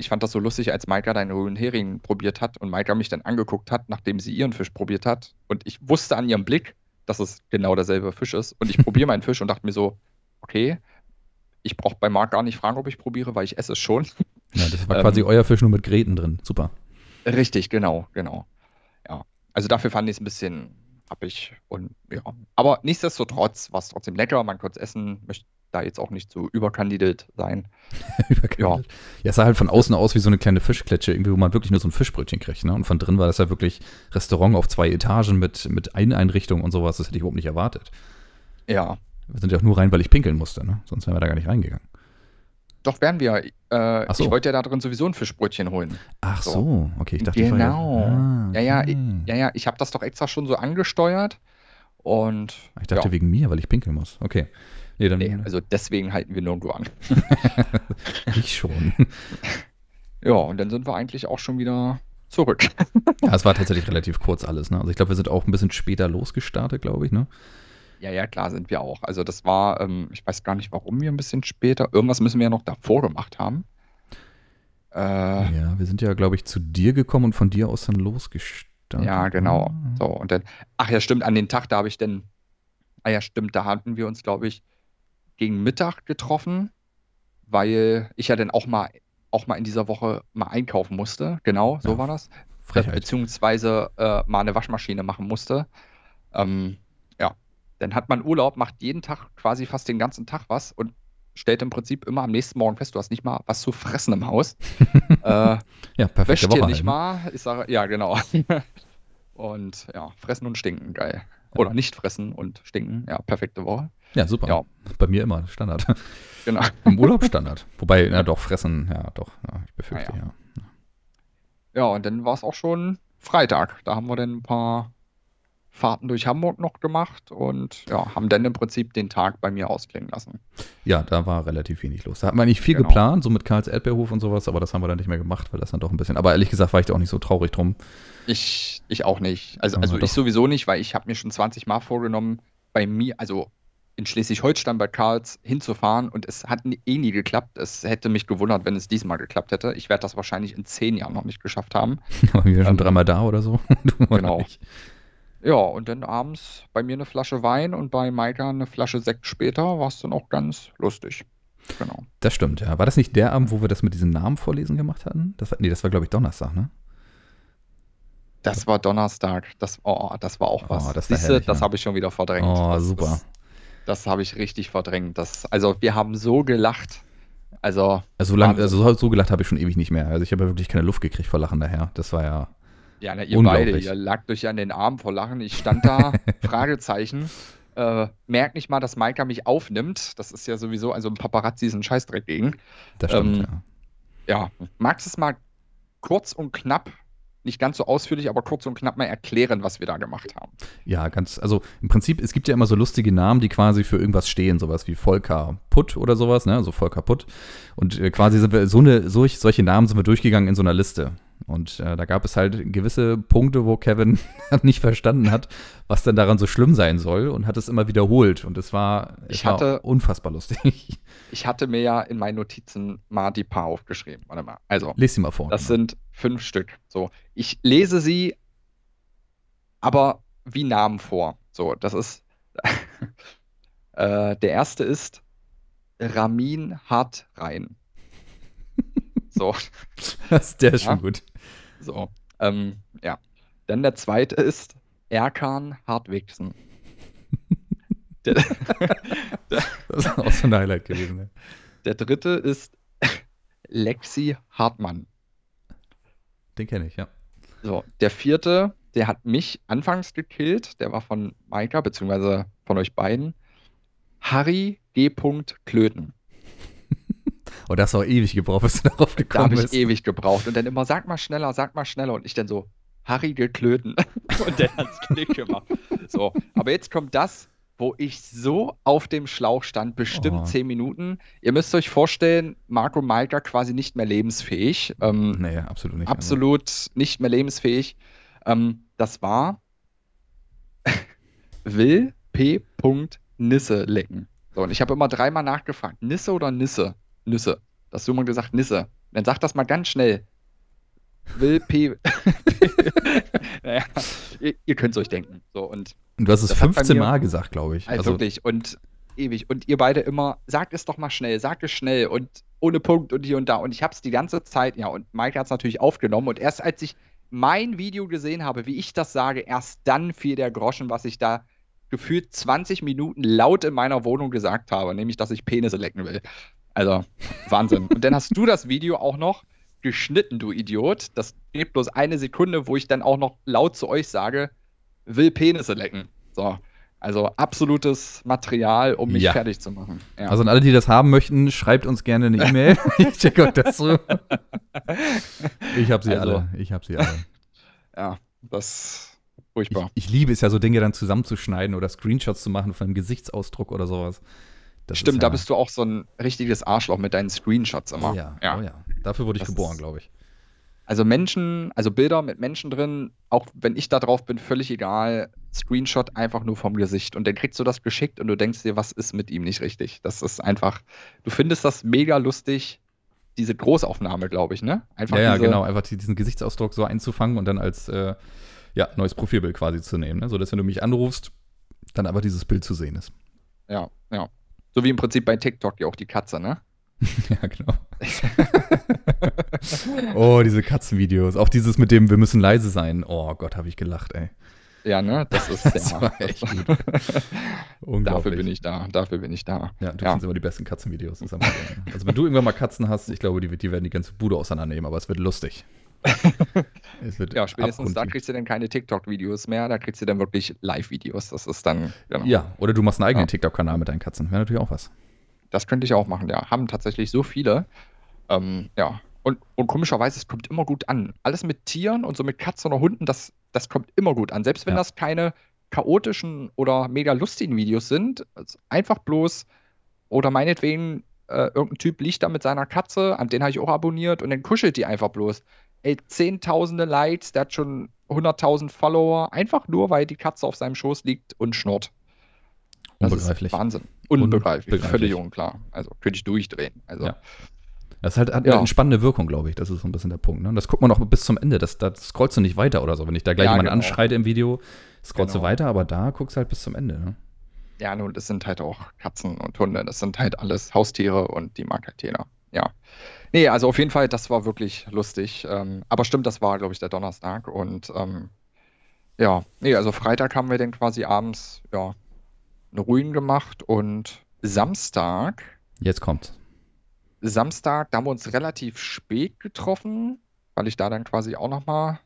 Ich fand das so lustig, als Maika deinen grünen Hering probiert hat und Maika mich dann angeguckt hat, nachdem sie ihren Fisch probiert hat. Und ich wusste an ihrem Blick, dass es genau derselbe Fisch ist. Und ich (laughs) probiere meinen Fisch und dachte mir so, okay, ich brauche bei Marc gar nicht fragen, ob ich probiere, weil ich esse es schon. Ja, das war (laughs) Ähm, quasi euer Fisch nur mit Gräten drin. Super. Richtig, genau, genau. Ja. Also dafür fand ich es ein bisschen happig und ja. Aber nichtsdestotrotz war es trotzdem lecker. Man konnte es essen, möchte da jetzt auch nicht so überkandidiert sein. (laughs) Überkannt. Ja, es sah halt von außen aus wie so eine kleine Fischkletsche, irgendwie, wo man wirklich nur so ein Fischbrötchen kriegt. Ne? Und von drin war das ja wirklich Restaurant auf zwei Etagen mit, mit Eineinrichtung und sowas. Das hätte ich überhaupt nicht erwartet. Ja. Wir sind ja auch nur rein, weil ich pinkeln musste. Ne? Sonst wären wir da gar nicht reingegangen. Doch wären wir. Äh, so. Ich wollte ja da drin sowieso ein Fischbrötchen holen. Ach so, So. okay. Ich dachte, ich Genau. Ah, Ja, ja, okay. Ja, ja, ich habe das doch extra schon so angesteuert. Und Ich dachte ja, wegen mir, weil ich pinkeln muss. Okay. Nee, dann nee, also deswegen halten wir nirgendwo an. (laughs) ich schon. (laughs) Ja, und dann sind wir eigentlich auch schon wieder zurück. (laughs) ja, es war tatsächlich relativ kurz alles. Ne? Also ich glaube, wir sind auch ein bisschen später losgestartet, glaube ich. Ne? Ja, ja, klar sind wir auch. Also das war, ähm, ich weiß gar nicht, warum wir ein bisschen später, irgendwas müssen wir ja noch davor gemacht haben. Äh, Ja, wir sind ja, glaube ich, zu dir gekommen und von dir aus dann losgestartet. ja, genau. Ah. So, und dann, ach ja, stimmt, an den Tag, da habe ich dann, ah ja, stimmt, da hatten wir uns, glaube ich, gegen Mittag getroffen, weil ich ja dann auch mal, auch mal in dieser Woche mal einkaufen musste. Genau, so Ja, war das. Frechheit. Beziehungsweise äh, mal eine Waschmaschine machen musste. Ähm, ja, dann hat man Urlaub, macht jeden Tag quasi fast den ganzen Tag was und stellt im Prinzip immer am nächsten Morgen fest, du hast nicht mal was zu fressen im Haus. (laughs) äh, Ja, perfekte wäscht dir halt, nicht ne? mal. Ich sage, ja, genau. (laughs) und ja, fressen und stinken, geil. Oder nicht fressen und stinken, ja, perfekte Woche. Ja, super. Ja. Bei mir immer Standard. (laughs) Genau. Im Urlaub Standard. Wobei, na doch, fressen, ja, doch. Ja, ich befürchte, Ah, ja. Ja, und dann war es auch schon Freitag. Da haben wir dann ein paar Fahrten durch Hamburg noch gemacht und ja, haben dann im Prinzip den Tag bei mir ausklingen lassen. Ja, da war relativ wenig los. Da hatten wir eigentlich viel Genau. geplant, so mit Karls Erdbeerhof und sowas, aber das haben wir dann nicht mehr gemacht, weil das dann doch ein bisschen. Aber ehrlich gesagt war ich da auch nicht so traurig drum. Ich, ich auch nicht. Also, also ich sowieso nicht, weil ich habe mir schon 20 Mal vorgenommen, bei mir, also in Schleswig-Holstein bei Karls hinzufahren und es hat eh nie geklappt. Es hätte mich gewundert, wenn es diesmal geklappt hätte. Ich werde das wahrscheinlich in zehn Jahren noch nicht geschafft haben. Aber (laughs) wir schon Ähm, dreimal da oder so. (laughs) Genau. Ja, und dann abends bei mir eine Flasche Wein und bei Maika eine Flasche Sekt später war es dann auch ganz lustig. Genau. Das stimmt, ja. War das nicht der Abend, wo wir das mit diesen Namen vorlesen gemacht hatten? Das war, nee, das war, glaube ich, Donnerstag, ne? Das war Donnerstag. Das, oh, das war auch was. Oh, das Siehste, herrlich, das ja. habe ich schon wieder verdrängt. Oh, das, super. Das, das habe ich richtig verdrängt. Das, also wir haben so gelacht. Also, Also so, lang, also so, gelacht habe ich schon ewig nicht mehr. Also ich habe ja wirklich keine Luft gekriegt vor Lachen daher. Das war ja. ja, ne, ihr beide, ihr lagt euch an den Arm vor Lachen. Ich stand da, (laughs) Fragezeichen. Äh, merkt nicht mal, dass Maika mich aufnimmt. Das ist ja sowieso, also ein Paparazzi ist ein Scheißdreck gegen. Das stimmt, Ähm, ja. Ja, magst du es mal kurz und knapp, nicht ganz so ausführlich, aber kurz und knapp mal erklären, was wir da gemacht haben? Ja, ganz, also im Prinzip, es gibt ja immer so lustige Namen, die quasi für irgendwas stehen, sowas wie Volker Putt oder sowas, ne? Also Volker Putt. Und äh, quasi sind wir, so eine, solch, solche Namen sind wir durchgegangen in so einer Liste. Und äh, da gab es halt gewisse Punkte, wo Kevin (laughs) nicht verstanden hat, was denn daran so schlimm sein soll und hat es immer wiederholt. Und es war, es Ich war hatte- unfassbar lustig. (laughs) Ich hatte mir ja in meinen Notizen mal die paar aufgeschrieben. Warte mal. Also, Lies sie mal vor. das genau. sind fünf Stück. So, ich lese sie aber wie Namen vor. So, das ist. (laughs) äh, der erste ist Ramin Hartrein. So, (laughs) Das, der ist Ja. schon gut. so. Ähm, ja. Dann der zweite ist Erkan Hartwigsen. (laughs) Der, Das ist auch so ein Highlight gewesen. Ne? der dritte ist (laughs) Lexi Hartmann. Den kenne ich, ja. So, der vierte, der hat mich anfangs gekillt. Der war von Maika, beziehungsweise von euch beiden. Harry G. Klöten. Und das hat auch ewig gebraucht, bis du (laughs) darauf Da gekommen habe ich bist. ewig gebraucht. Und dann immer, sag mal schneller, sag mal schneller. Und ich dann so, Harry geklöten. (laughs) Und dann hat's Klick gemacht. So, aber jetzt kommt das, wo ich so auf dem Schlauch stand, bestimmt Oh. zehn Minuten. Ihr müsst euch vorstellen, Marco Maika quasi nicht mehr lebensfähig. Ähm, Nee, absolut nicht. Also, absolut nicht mehr lebensfähig. Ähm, das war (laughs) Will P. Nisse lecken. So, und ich habe immer dreimal nachgefragt, Nisse oder Nisse? Nüsse. Das immer gesagt, Nisse. Dann sag das mal ganz schnell. Will P. (laughs) naja, ihr, ihr könnt es euch denken. So, und Und du hast es Das hat bei 15 mir- Mal gesagt, glaube ich. also, wirklich, und ewig. Und ihr beide immer, sagt es doch mal schnell, sagt es schnell und ohne Punkt und hier und da. Und ich habe es die ganze Zeit, ja, und Mike hat es natürlich aufgenommen. Und erst als ich mein Video gesehen habe, wie ich das sage, erst dann fiel der Groschen, was ich da gefühlt 20 Minuten laut in meiner Wohnung gesagt habe, nämlich, dass ich Penisse lecken will. Also, Wahnsinn. Und dann hast du das Video auch noch geschnitten, du Idiot. Das geht bloß eine Sekunde, wo ich dann auch noch laut zu euch sage, will Penisse lecken. So. Also absolutes Material, um mich Ja. fertig zu machen. Ja. Also an alle, die das haben möchten, schreibt uns gerne eine E-Mail. (laughs) ich checke euch das zu. Ich habe sie Also. alle. Ich habe sie alle. ja, das ist Ich, furchtbar. ich liebe es ja, so Dinge dann zusammenzuschneiden oder Screenshots zu machen von einem Gesichtsausdruck oder sowas. Das Stimmt, ist da ja, bist du auch so ein richtiges Arschloch mit deinen Screenshots immer. Oh ja, ja. Oh ja. Dafür wurde ich Das geboren, glaube ich. Also Menschen, also Bilder mit Menschen drin, auch wenn ich da drauf bin, völlig egal. Screenshot einfach nur vom Gesicht. Und dann kriegst du das geschickt und du denkst dir, was ist mit ihm nicht richtig? Das ist einfach, du findest das mega lustig, diese Großaufnahme, glaube ich, ne? Einfach Ja, ja, genau. Einfach die- diesen Gesichtsausdruck so einzufangen und dann als äh, ja, neues Profilbild quasi zu nehmen. Ne? So dass wenn du mich anrufst, dann einfach dieses Bild zu sehen ist. Ja, ja. So wie im Prinzip bei TikTok ja auch die Katze, ne? (laughs) ja, genau. oh, diese Katzenvideos. Auch dieses mit dem, wir müssen leise sein. Oh Gott, habe ich gelacht, ey. Ja, ne? Das ist (laughs) das der war echt gut. (laughs) Dafür bin ich da. Dafür bin ich da. Ja, du ja. findest immer die besten Katzenvideos. Also wenn du irgendwann mal Katzen hast, ich glaube, die, die werden die ganze Bude auseinandernehmen, aber es wird lustig. Ja, spätestens da kriegst du dann keine TikTok-Videos mehr, da kriegst du dann wirklich Live-Videos. Das ist dann. Genau. Ja, oder du machst einen eigenen ja. TikTok-Kanal mit deinen Katzen. Wäre natürlich auch was. Das könnte ich auch machen, ja. Haben tatsächlich so viele. Ähm, ja. Und, und komischerweise, es kommt immer gut an. Alles mit Tieren und so mit Katzen oder Hunden, das, das kommt immer gut an. Selbst wenn ja. das keine chaotischen oder mega lustigen Videos sind, also einfach bloß oder meinetwegen äh, irgendein Typ liegt da mit seiner Katze, an den habe ich auch abonniert und dann kuschelt die einfach bloß. Ey, zehntausende Likes, der hat schon 100.000 Follower, einfach nur, weil die Katze auf seinem Schoß liegt und schnurrt. Das Unbegreiflich. Wahnsinn. Unbegreiflich. Unbegreiflich. Völlig unklar. Also könnte ich durchdrehen. Also. Ja. Das halt, hat ja. eine spannende Wirkung, glaube ich. Das ist so ein bisschen der Punkt. Ne? Das guckt man auch bis zum Ende. Das, das scrollst du nicht weiter oder so. Wenn ich da gleich ja, jemand genau. anschreite im Video, scrollst genau. du weiter, aber da guckst du halt bis zum Ende. Ne? Ja, nun, das sind halt auch Katzen und Hunde. Das sind halt alles Haustiere und die mag halt jeder. Ja. Nee, also auf jeden Fall, das war wirklich lustig. Ähm, aber stimmt, das war, glaube ich, der Donnerstag. Und ähm, ja, nee, also Freitag haben wir dann quasi abends, ja, eine Ruin gemacht und Samstag. Jetzt kommt. Samstag, da haben wir uns relativ spät getroffen, weil ich da dann quasi auch nochmal ein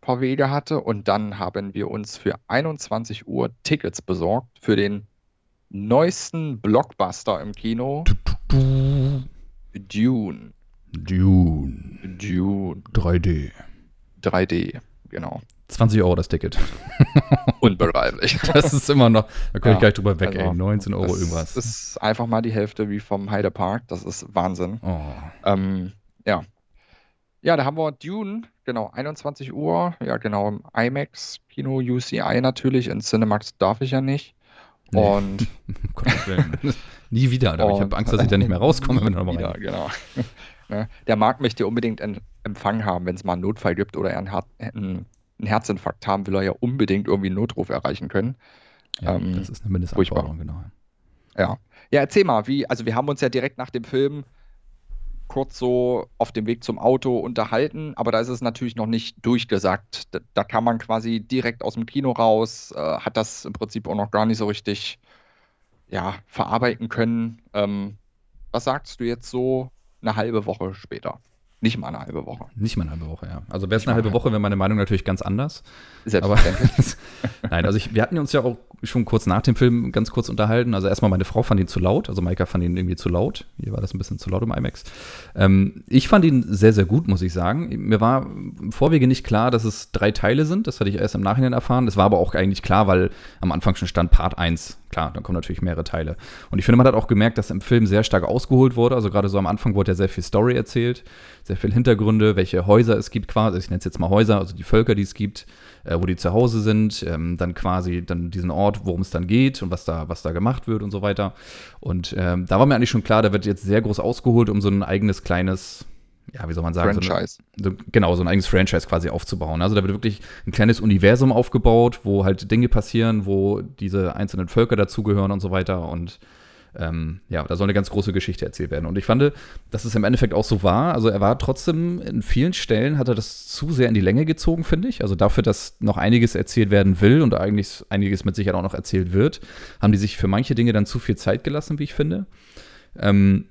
paar Wege hatte. Und dann haben wir uns für 21 Uhr Tickets besorgt für den neuesten Blockbuster im Kino. Dune. Dune. Dune. 3D. 3D, genau. 20 Euro das Ticket. (laughs) Unbegreiflich. Das ist immer noch, da komme ich gleich drüber weg, also, ey. 19 Euro das irgendwas. Das ist einfach mal die Hälfte wie vom Heidepark. Das ist Wahnsinn. Oh. Ähm, ja. Ja, da haben wir Dune, genau, 21 Uhr. Ja, genau, im IMAX, Kino UCI natürlich. In Cinemax darf ich ja nicht. Nee. Und. (laughs) (laughs) Nie wieder, aber ich habe Angst, dass ich da nicht mehr rauskomme, wenn du wieder, (laughs) genau. (laughs) Ne, der Markt möchte unbedingt einen Empfang haben, wenn es mal einen Notfall gibt oder er einen, einen Herzinfarkt haben, will er ja unbedingt irgendwie einen Notruf erreichen können. Ja, ähm, das ist eine Mindestanforderung, genau. Ja. Ja, erzähl mal, wie, also wir haben uns ja direkt nach dem Film kurz so auf dem Weg zum Auto unterhalten, aber da ist es natürlich noch nicht durchgesagt. Da, da kann man quasi direkt aus dem Kino raus, äh, hat das im Prinzip auch noch gar nicht so richtig ja, verarbeiten können. Ähm, was sagst du jetzt so eine halbe Woche später? Nicht mal eine halbe Woche. Nicht mal eine halbe Woche, ja. Also wäre es eine halbe Woche, wäre meine Meinung natürlich ganz anders. Selbstverständlich. Aber, (laughs) nein, also ich, wir hatten uns ja auch schon kurz nach dem Film ganz kurz unterhalten. Also erstmal meine Frau fand ihn zu laut, also Maika fand ihn irgendwie zu laut. Hier war das ein bisschen zu laut im IMAX. Ähm, ich fand ihn sehr, sehr gut, muss ich sagen. Mir war im Vorwege nicht klar, dass es drei Teile sind. Das hatte ich erst im Nachhinein erfahren. Das war aber auch eigentlich klar, weil am Anfang schon stand Part 1 klar, dann kommen natürlich mehrere Teile. Und ich finde, man hat auch gemerkt, dass im Film sehr stark ausgeholt wurde. Also gerade so am Anfang wurde ja sehr viel Story erzählt, sehr viel Hintergründe, welche Häuser es gibt quasi. Ich nenne es jetzt mal Häuser, also die Völker, die es gibt, äh, wo die zu Hause sind. Ähm, dann quasi dann diesen Ort, worum es dann geht und was da, was da gemacht wird und so weiter. Und ähm, da war mir eigentlich schon klar, da wird jetzt sehr groß ausgeholt, um so ein eigenes kleines ja, wie soll man sagen, Franchise. So eine, genau, so ein eigenes Franchise quasi aufzubauen. Also da wird wirklich ein kleines Universum aufgebaut, wo halt Dinge passieren, wo diese einzelnen Völker dazugehören und so weiter. Und ähm, ja, da soll eine ganz große Geschichte erzählt werden. Und ich fand, dass es im Endeffekt auch so war. Also er war trotzdem in vielen Stellen, hat er das zu sehr in die Länge gezogen, finde ich. Also dafür, dass noch einiges erzählt werden will und eigentlich einiges mit Sicherheit auch noch erzählt wird, haben die sich für manche Dinge dann zu viel Zeit gelassen, wie ich finde. Ähm,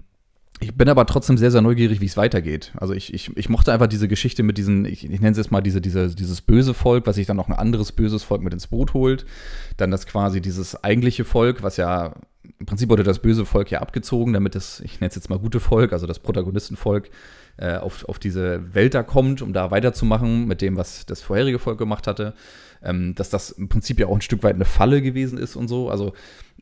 ich bin aber trotzdem sehr, sehr neugierig, wie es weitergeht. Also ich, ich, ich mochte einfach diese Geschichte mit diesen, ich, ich nenne es jetzt mal diese, diese, dieses böse Volk, was sich dann noch ein anderes böses Volk mit ins Boot holt. Dann das quasi dieses eigentliche Volk, was ja, im Prinzip wurde das böse Volk ja abgezogen, damit das, ich nenne es jetzt mal gute Volk, also das Protagonistenvolk, äh, auf, auf diese Welt da kommt, um da weiterzumachen mit dem, was das vorherige Volk gemacht hatte. Ähm, dass das im Prinzip ja auch ein Stück weit eine Falle gewesen ist und so. Also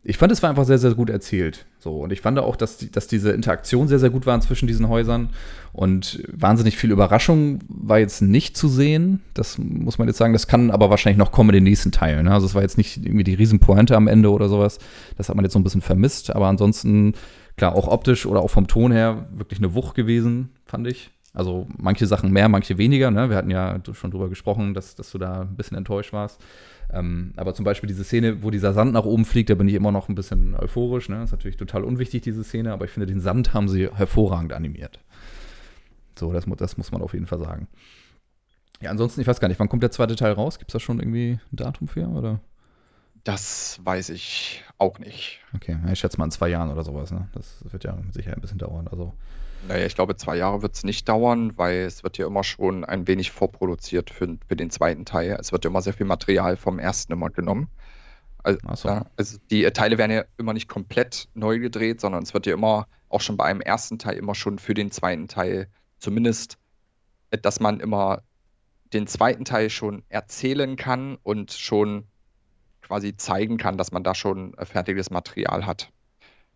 ich fand, es war einfach sehr, sehr gut erzählt. So, und ich fand auch, dass, die, dass diese Interaktion sehr, sehr gut waren zwischen diesen Häusern. Und wahnsinnig viel Überraschung war jetzt nicht zu sehen. Das muss man jetzt sagen. Das kann aber wahrscheinlich noch kommen in den nächsten Teilen. Ne? Also es war jetzt nicht irgendwie die Riesenpointe am Ende oder sowas. Das hat man jetzt so ein bisschen vermisst. Aber ansonsten, klar, auch optisch oder auch vom Ton her wirklich eine Wucht gewesen, fand ich. Also manche Sachen mehr, manche weniger. Ne? Wir hatten ja schon drüber gesprochen, dass, dass du da ein bisschen enttäuscht warst. Ähm, aber zum Beispiel diese Szene, wo dieser Sand nach oben fliegt, da bin ich immer noch ein bisschen euphorisch. Ne? Das ist natürlich total unwichtig, diese Szene, aber ich finde, den Sand haben sie hervorragend animiert. So, das, das muss man auf jeden Fall sagen. Ja, ansonsten, ich weiß gar nicht, wann kommt der zweite Teil raus? Gibt es da schon irgendwie ein Datum für, oder? Das weiß ich auch nicht. Okay, ich schätze mal in zwei Jahren oder sowas, ne? Das wird ja sicher ein bisschen dauern. Also. Naja, ich glaube, zwei Jahre wird es nicht dauern, weil es wird ja immer schon ein wenig vorproduziert für, für den zweiten Teil. Es wird ja immer sehr viel Material vom ersten immer genommen. Also, so. ja, also die Teile werden ja immer nicht komplett neu gedreht, sondern es wird ja immer, auch schon bei einem ersten Teil, immer schon für den zweiten Teil, zumindest, dass man immer den zweiten Teil schon erzählen kann und schon quasi zeigen kann, dass man da schon äh, fertiges Material hat.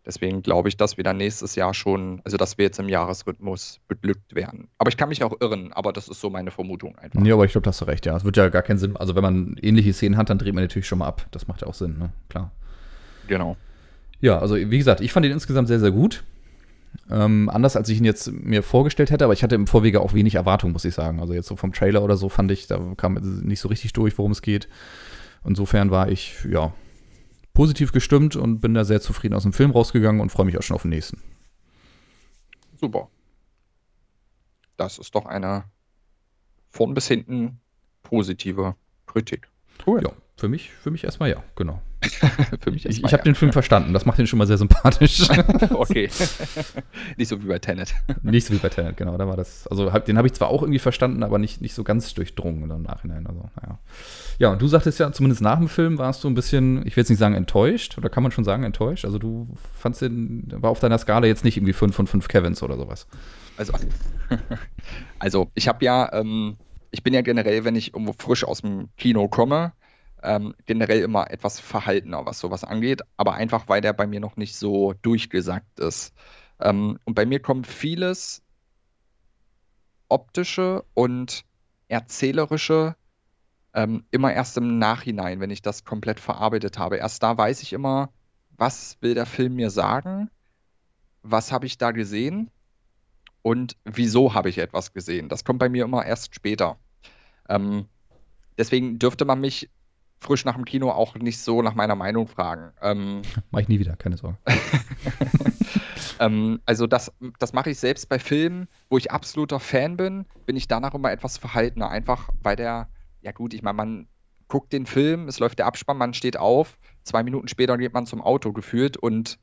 Deswegen glaube ich, dass wir dann nächstes Jahr schon, also dass wir jetzt im Jahresrhythmus beglückt werden. Aber ich kann mich auch irren, aber das ist so meine Vermutung einfach. Ja, aber ich glaube, da hast du recht, ja. Es wird ja gar keinen Sinn. Also wenn man ähnliche Szenen hat, dann dreht man natürlich schon mal ab. Das macht ja auch Sinn, ne? Klar. Genau. Ja, also wie gesagt, ich fand ihn insgesamt sehr, sehr gut. Ähm, anders als ich ihn jetzt mir vorgestellt hätte, aber ich hatte im Vorwege auch wenig Erwartung, muss ich sagen. Also jetzt so vom Trailer oder so fand ich, da kam nicht so richtig durch, worum es geht. Insofern war ich, ja, positiv gestimmt und bin da sehr zufrieden aus dem Film rausgegangen und freue mich auch schon auf den nächsten. Super. Das ist doch eine vorn bis hinten positive Kritik. Cool. Ja, für mich, für mich erstmal ja, genau. (laughs) für mich ich ich habe den Film verstanden, das macht ihn schon mal sehr sympathisch. (laughs) okay. (laughs) nicht so wie bei Tenet. nicht so wie bei Tenet, genau. Da war das, also den habe ich zwar auch irgendwie verstanden, aber nicht, nicht so ganz durchdrungen im Nachhinein. Also, ja. ja, und du sagtest ja, zumindest nach dem Film warst du ein bisschen, ich will jetzt nicht sagen enttäuscht, oder kann man schon sagen enttäuscht? Also du fandst den, war auf deiner Skala jetzt nicht irgendwie 5 von 5 Kevins oder sowas. Also, also ich habe ja, ähm, ich bin ja generell, wenn ich irgendwo frisch aus dem Kino komme, ähm, generell immer etwas verhaltener, was sowas angeht, aber einfach, weil der bei mir noch nicht so durchgesackt ist. Ähm, und bei mir kommt vieles optische und erzählerische ähm, immer erst im Nachhinein, wenn ich das komplett verarbeitet habe. Erst da weiß ich immer, was will der Film mir sagen, was habe ich da gesehen und wieso habe ich etwas gesehen. Das kommt bei mir immer erst später. Ähm, deswegen dürfte man mich frisch nach dem Kino auch nicht so nach meiner Meinung fragen. Ähm, (laughs) Mach ich nie wieder, keine Sorge. (laughs) ähm, also das, das mache ich selbst bei Filmen, wo ich absoluter Fan bin, bin ich danach immer etwas verhaltener. Einfach weil der, ja gut, ich meine, man guckt den Film, es läuft der Abspann, man steht auf, zwei Minuten später geht man zum Auto geführt und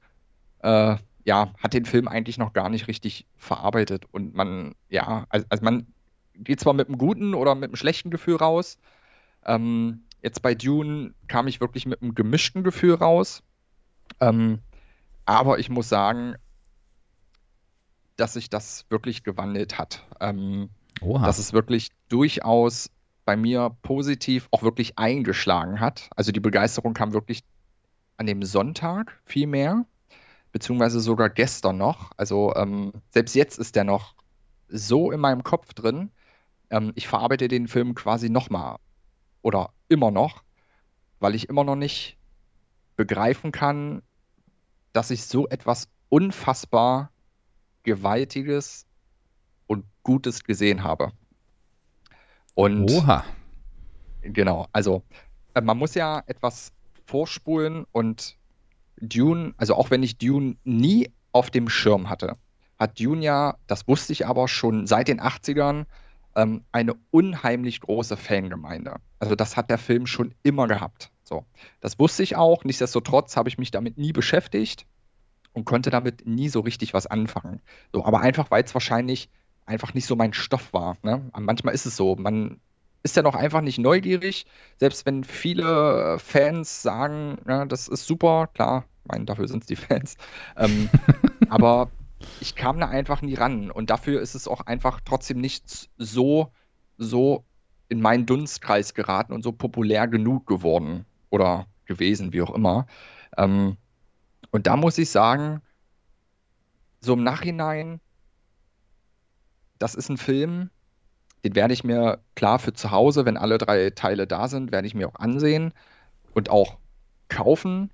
äh, ja, hat den Film eigentlich noch gar nicht richtig verarbeitet. Und man, ja, also, also man geht zwar mit einem guten oder mit einem schlechten Gefühl raus, ähm, Jetzt bei Dune kam ich wirklich mit einem gemischten Gefühl raus. Ähm, aber ich muss sagen, dass sich das wirklich gewandelt hat. Ähm, dass es wirklich durchaus bei mir positiv auch wirklich eingeschlagen hat. Also die Begeisterung kam wirklich an dem Sonntag viel mehr, beziehungsweise sogar gestern noch. Also ähm, selbst jetzt ist der noch so in meinem Kopf drin. Ähm, ich verarbeite den Film quasi nochmal oder immer noch, weil ich immer noch nicht begreifen kann, dass ich so etwas unfassbar Gewaltiges und Gutes gesehen habe. Und Oha. Genau, also äh, man muss ja etwas vorspulen und Dune, also auch wenn ich Dune nie auf dem Schirm hatte, hat Dune ja, das wusste ich aber schon seit den 80ern, ähm, eine unheimlich große Fangemeinde. Also das hat der Film schon immer gehabt. So, das wusste ich auch. Nichtsdestotrotz habe ich mich damit nie beschäftigt und konnte damit nie so richtig was anfangen. So, aber einfach, weil es wahrscheinlich einfach nicht so mein Stoff war. Ne? Manchmal ist es so, man ist ja noch einfach nicht neugierig, selbst wenn viele Fans sagen, ja, das ist super, klar, ich meine, dafür sind es die Fans. Ähm, (laughs) aber ich kam da einfach nie ran. Und dafür ist es auch einfach trotzdem nicht so, so in meinen Dunstkreis geraten und so populär genug geworden oder gewesen, wie auch immer. Ähm, und da muss ich sagen, so im Nachhinein, das ist ein Film, den werde ich mir klar für zu Hause, wenn alle drei Teile da sind, werde ich mir auch ansehen und auch kaufen.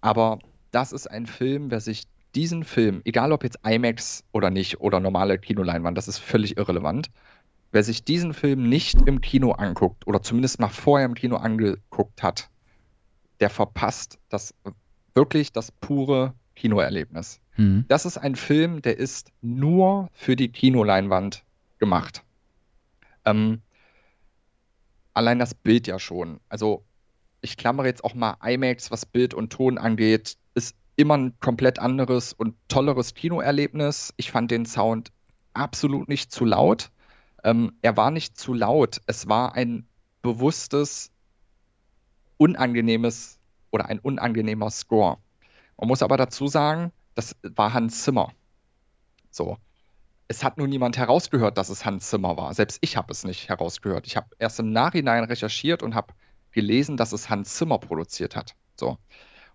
Aber das ist ein Film, wer sich diesen Film, egal ob jetzt IMAX oder nicht oder normale Kinoleinwand, das ist völlig irrelevant. Wer sich diesen Film nicht im Kino anguckt oder zumindest mal vorher im Kino angeguckt hat, der verpasst das wirklich das pure Kinoerlebnis. Mhm. Das ist ein Film, der ist nur für die Kinoleinwand gemacht. Ähm, allein das Bild ja schon. Also ich klammere jetzt auch mal IMAX, was Bild und Ton angeht, immer ein komplett anderes und tolleres Kinoerlebnis. Ich fand den Sound absolut nicht zu laut. Ähm, er war nicht zu laut. Es war ein bewusstes, unangenehmes oder ein unangenehmer Score. Man muss aber dazu sagen, das war Hans Zimmer. So. Es hat nur niemand herausgehört, dass es Hans Zimmer war. Selbst ich habe es nicht herausgehört. Ich habe erst im Nachhinein recherchiert und habe gelesen, dass es Hans Zimmer produziert hat. So.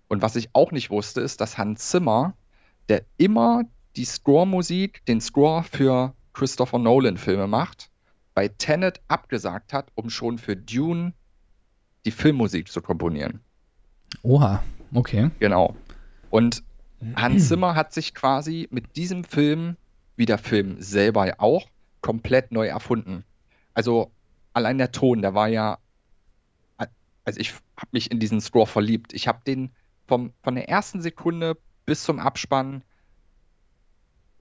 Und was ich auch nicht wusste, ist, dass Hans Zimmer, der immer die Score-Musik, den Score für Christopher Nolan-Filme macht, bei Tenet abgesagt hat, um schon für Dune die Filmmusik zu komponieren. Oha, okay. Genau. Und Hans (clears throat) Zimmer hat sich quasi mit diesem Film, wie der Film selber auch, komplett neu erfunden. Also allein der Ton, der war ja, also ich habe mich in diesen Score verliebt. Ich habe den vom, von der ersten Sekunde bis zum Abspann,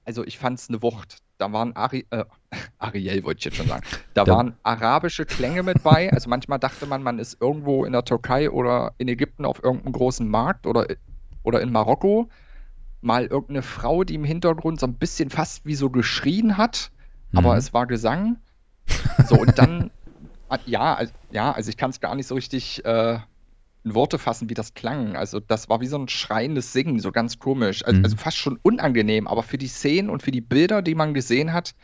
also ich fand es eine Wucht. Da waren Ari, äh, (laughs) Ariel, wollte ich jetzt schon sagen. Da ja. waren arabische Klänge mit bei. Also manchmal dachte man, man ist irgendwo in der Türkei oder in Ägypten auf irgendeinem großen Markt oder, oder in Marokko. Mal irgendeine Frau, die im Hintergrund so ein bisschen fast wie so geschrien hat, mhm. aber es war Gesang. So, und dann, (laughs) ja, also, ja, also ich kann es gar nicht so richtig äh, in Worte fassen, wie das klang. Also das war wie so ein schreiendes Singen, so ganz komisch. Also, mhm. also fast schon unangenehm, aber für die Szenen und für die Bilder, die man gesehen hat,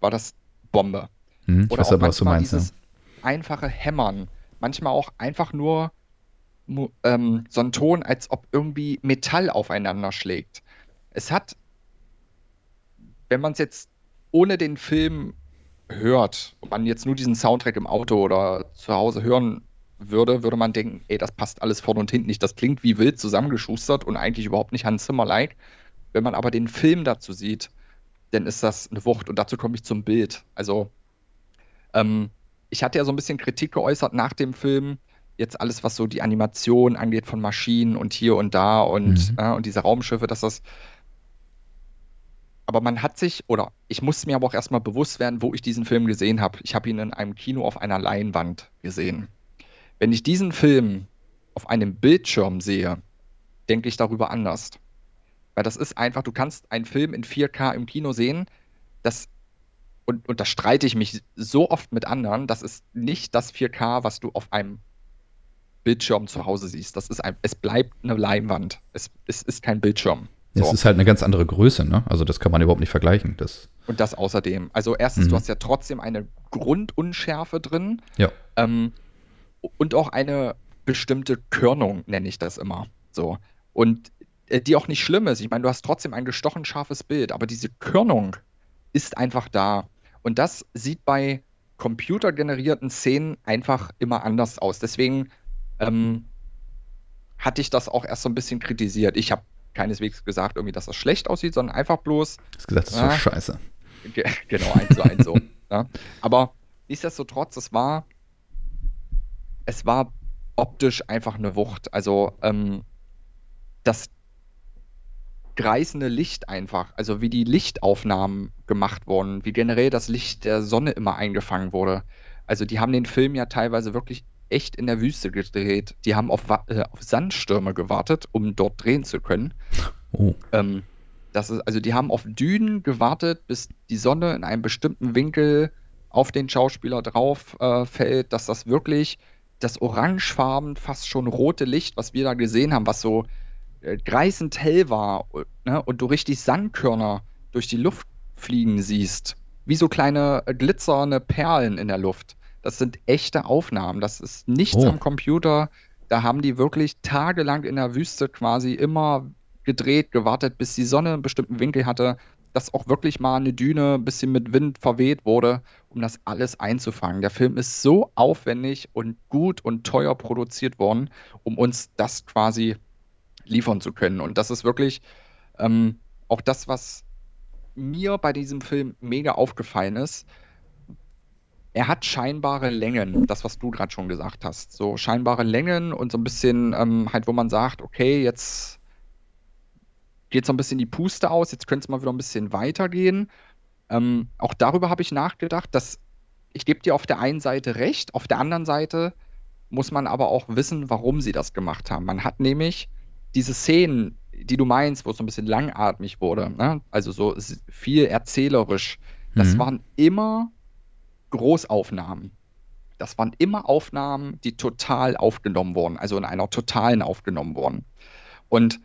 war das Bombe. Mhm, Oder auch aber, was du meinst, dieses ja. einfache Hämmern. Manchmal auch einfach nur ähm, so ein Ton, als ob irgendwie Metall aufeinander schlägt. Es hat, wenn man es jetzt ohne den Film hört und man jetzt nur diesen Soundtrack im Auto oder zu Hause hören würde, würde man denken, ey, das passt alles vorne und hinten nicht. Das klingt wie wild zusammengeschustert und eigentlich überhaupt nicht Hans Zimmer-like. Wenn man aber den Film dazu sieht, dann ist das eine Wucht. Und dazu komme ich zum Bild. Also, ähm, ich hatte ja so ein bisschen Kritik geäußert nach dem Film. Jetzt alles, was so die Animation angeht von Maschinen und hier und da und, mhm. äh, und diese Raumschiffe, dass das. Aber man hat sich, oder ich musste mir aber auch erstmal bewusst werden, wo ich diesen Film gesehen habe. Ich habe ihn in einem Kino auf einer Leinwand gesehen. Wenn ich diesen Film auf einem Bildschirm sehe, denke ich darüber anders. Weil das ist einfach, du kannst einen Film in 4K im Kino sehen, das und, und da streite ich mich so oft mit anderen, das ist nicht das 4K, was du auf einem Bildschirm zu Hause siehst. Das ist ein, es bleibt eine Leinwand. Es, es ist kein Bildschirm. So. Es ist halt eine ganz andere Größe, ne? Also das kann man überhaupt nicht vergleichen. Das und das außerdem. Also erstens, mhm. du hast ja trotzdem eine Grundunschärfe drin. Ja. Ähm, und auch eine bestimmte Körnung, nenne ich das immer. So. Und äh, die auch nicht schlimm ist. Ich meine, du hast trotzdem ein gestochen scharfes Bild, aber diese Körnung ist einfach da. Und das sieht bei computergenerierten Szenen einfach immer anders aus. Deswegen ähm, hatte ich das auch erst so ein bisschen kritisiert. Ich habe keineswegs gesagt, irgendwie, dass das schlecht aussieht, sondern einfach bloß. Du hast gesagt, das ist äh, scheiße. Genau, eins zu eins so. ja. (laughs) Aber nichtsdestotrotz, es war es war optisch einfach eine Wucht. Also ähm, das greißende Licht einfach, also wie die Lichtaufnahmen gemacht wurden, wie generell das Licht der Sonne immer eingefangen wurde. Also die haben den Film ja teilweise wirklich echt in der Wüste gedreht. Die haben auf, äh, auf Sandstürme gewartet, um dort drehen zu können. Oh. Ähm, das ist, also die haben auf Dünen gewartet, bis die Sonne in einem bestimmten Winkel auf den Schauspieler drauf äh, fällt, dass das wirklich das orangefarben, fast schon rote Licht, was wir da gesehen haben, was so äh, greißend hell war ne? und du richtig Sandkörner durch die Luft fliegen siehst, wie so kleine äh, glitzernde Perlen in der Luft. Das sind echte Aufnahmen. Das ist nichts oh. am Computer. Da haben die wirklich tagelang in der Wüste quasi immer gedreht, gewartet, bis die Sonne einen bestimmten Winkel hatte dass auch wirklich mal eine Düne ein bisschen mit Wind verweht wurde, um das alles einzufangen. Der Film ist so aufwendig und gut und teuer produziert worden, um uns das quasi liefern zu können. Und das ist wirklich, ähm, auch das, was mir bei diesem Film mega aufgefallen ist, er hat scheinbare Längen, das, was du gerade schon gesagt hast. So scheinbare Längen und so ein bisschen ähm, halt, wo man sagt, okay, jetzt geht so ein bisschen die Puste aus, jetzt könnte es mal wieder ein bisschen weitergehen. Ähm, auch darüber habe ich nachgedacht, dass ich gebe dir auf der einen Seite recht, auf der anderen Seite muss man aber auch wissen, warum sie das gemacht haben. Man hat nämlich diese Szenen, die du meinst, wo es so ein bisschen langatmig wurde, ne? also so viel erzählerisch, das mhm. waren immer Großaufnahmen. Das waren immer Aufnahmen, die total aufgenommen wurden, also in einer totalen aufgenommen wurden. Und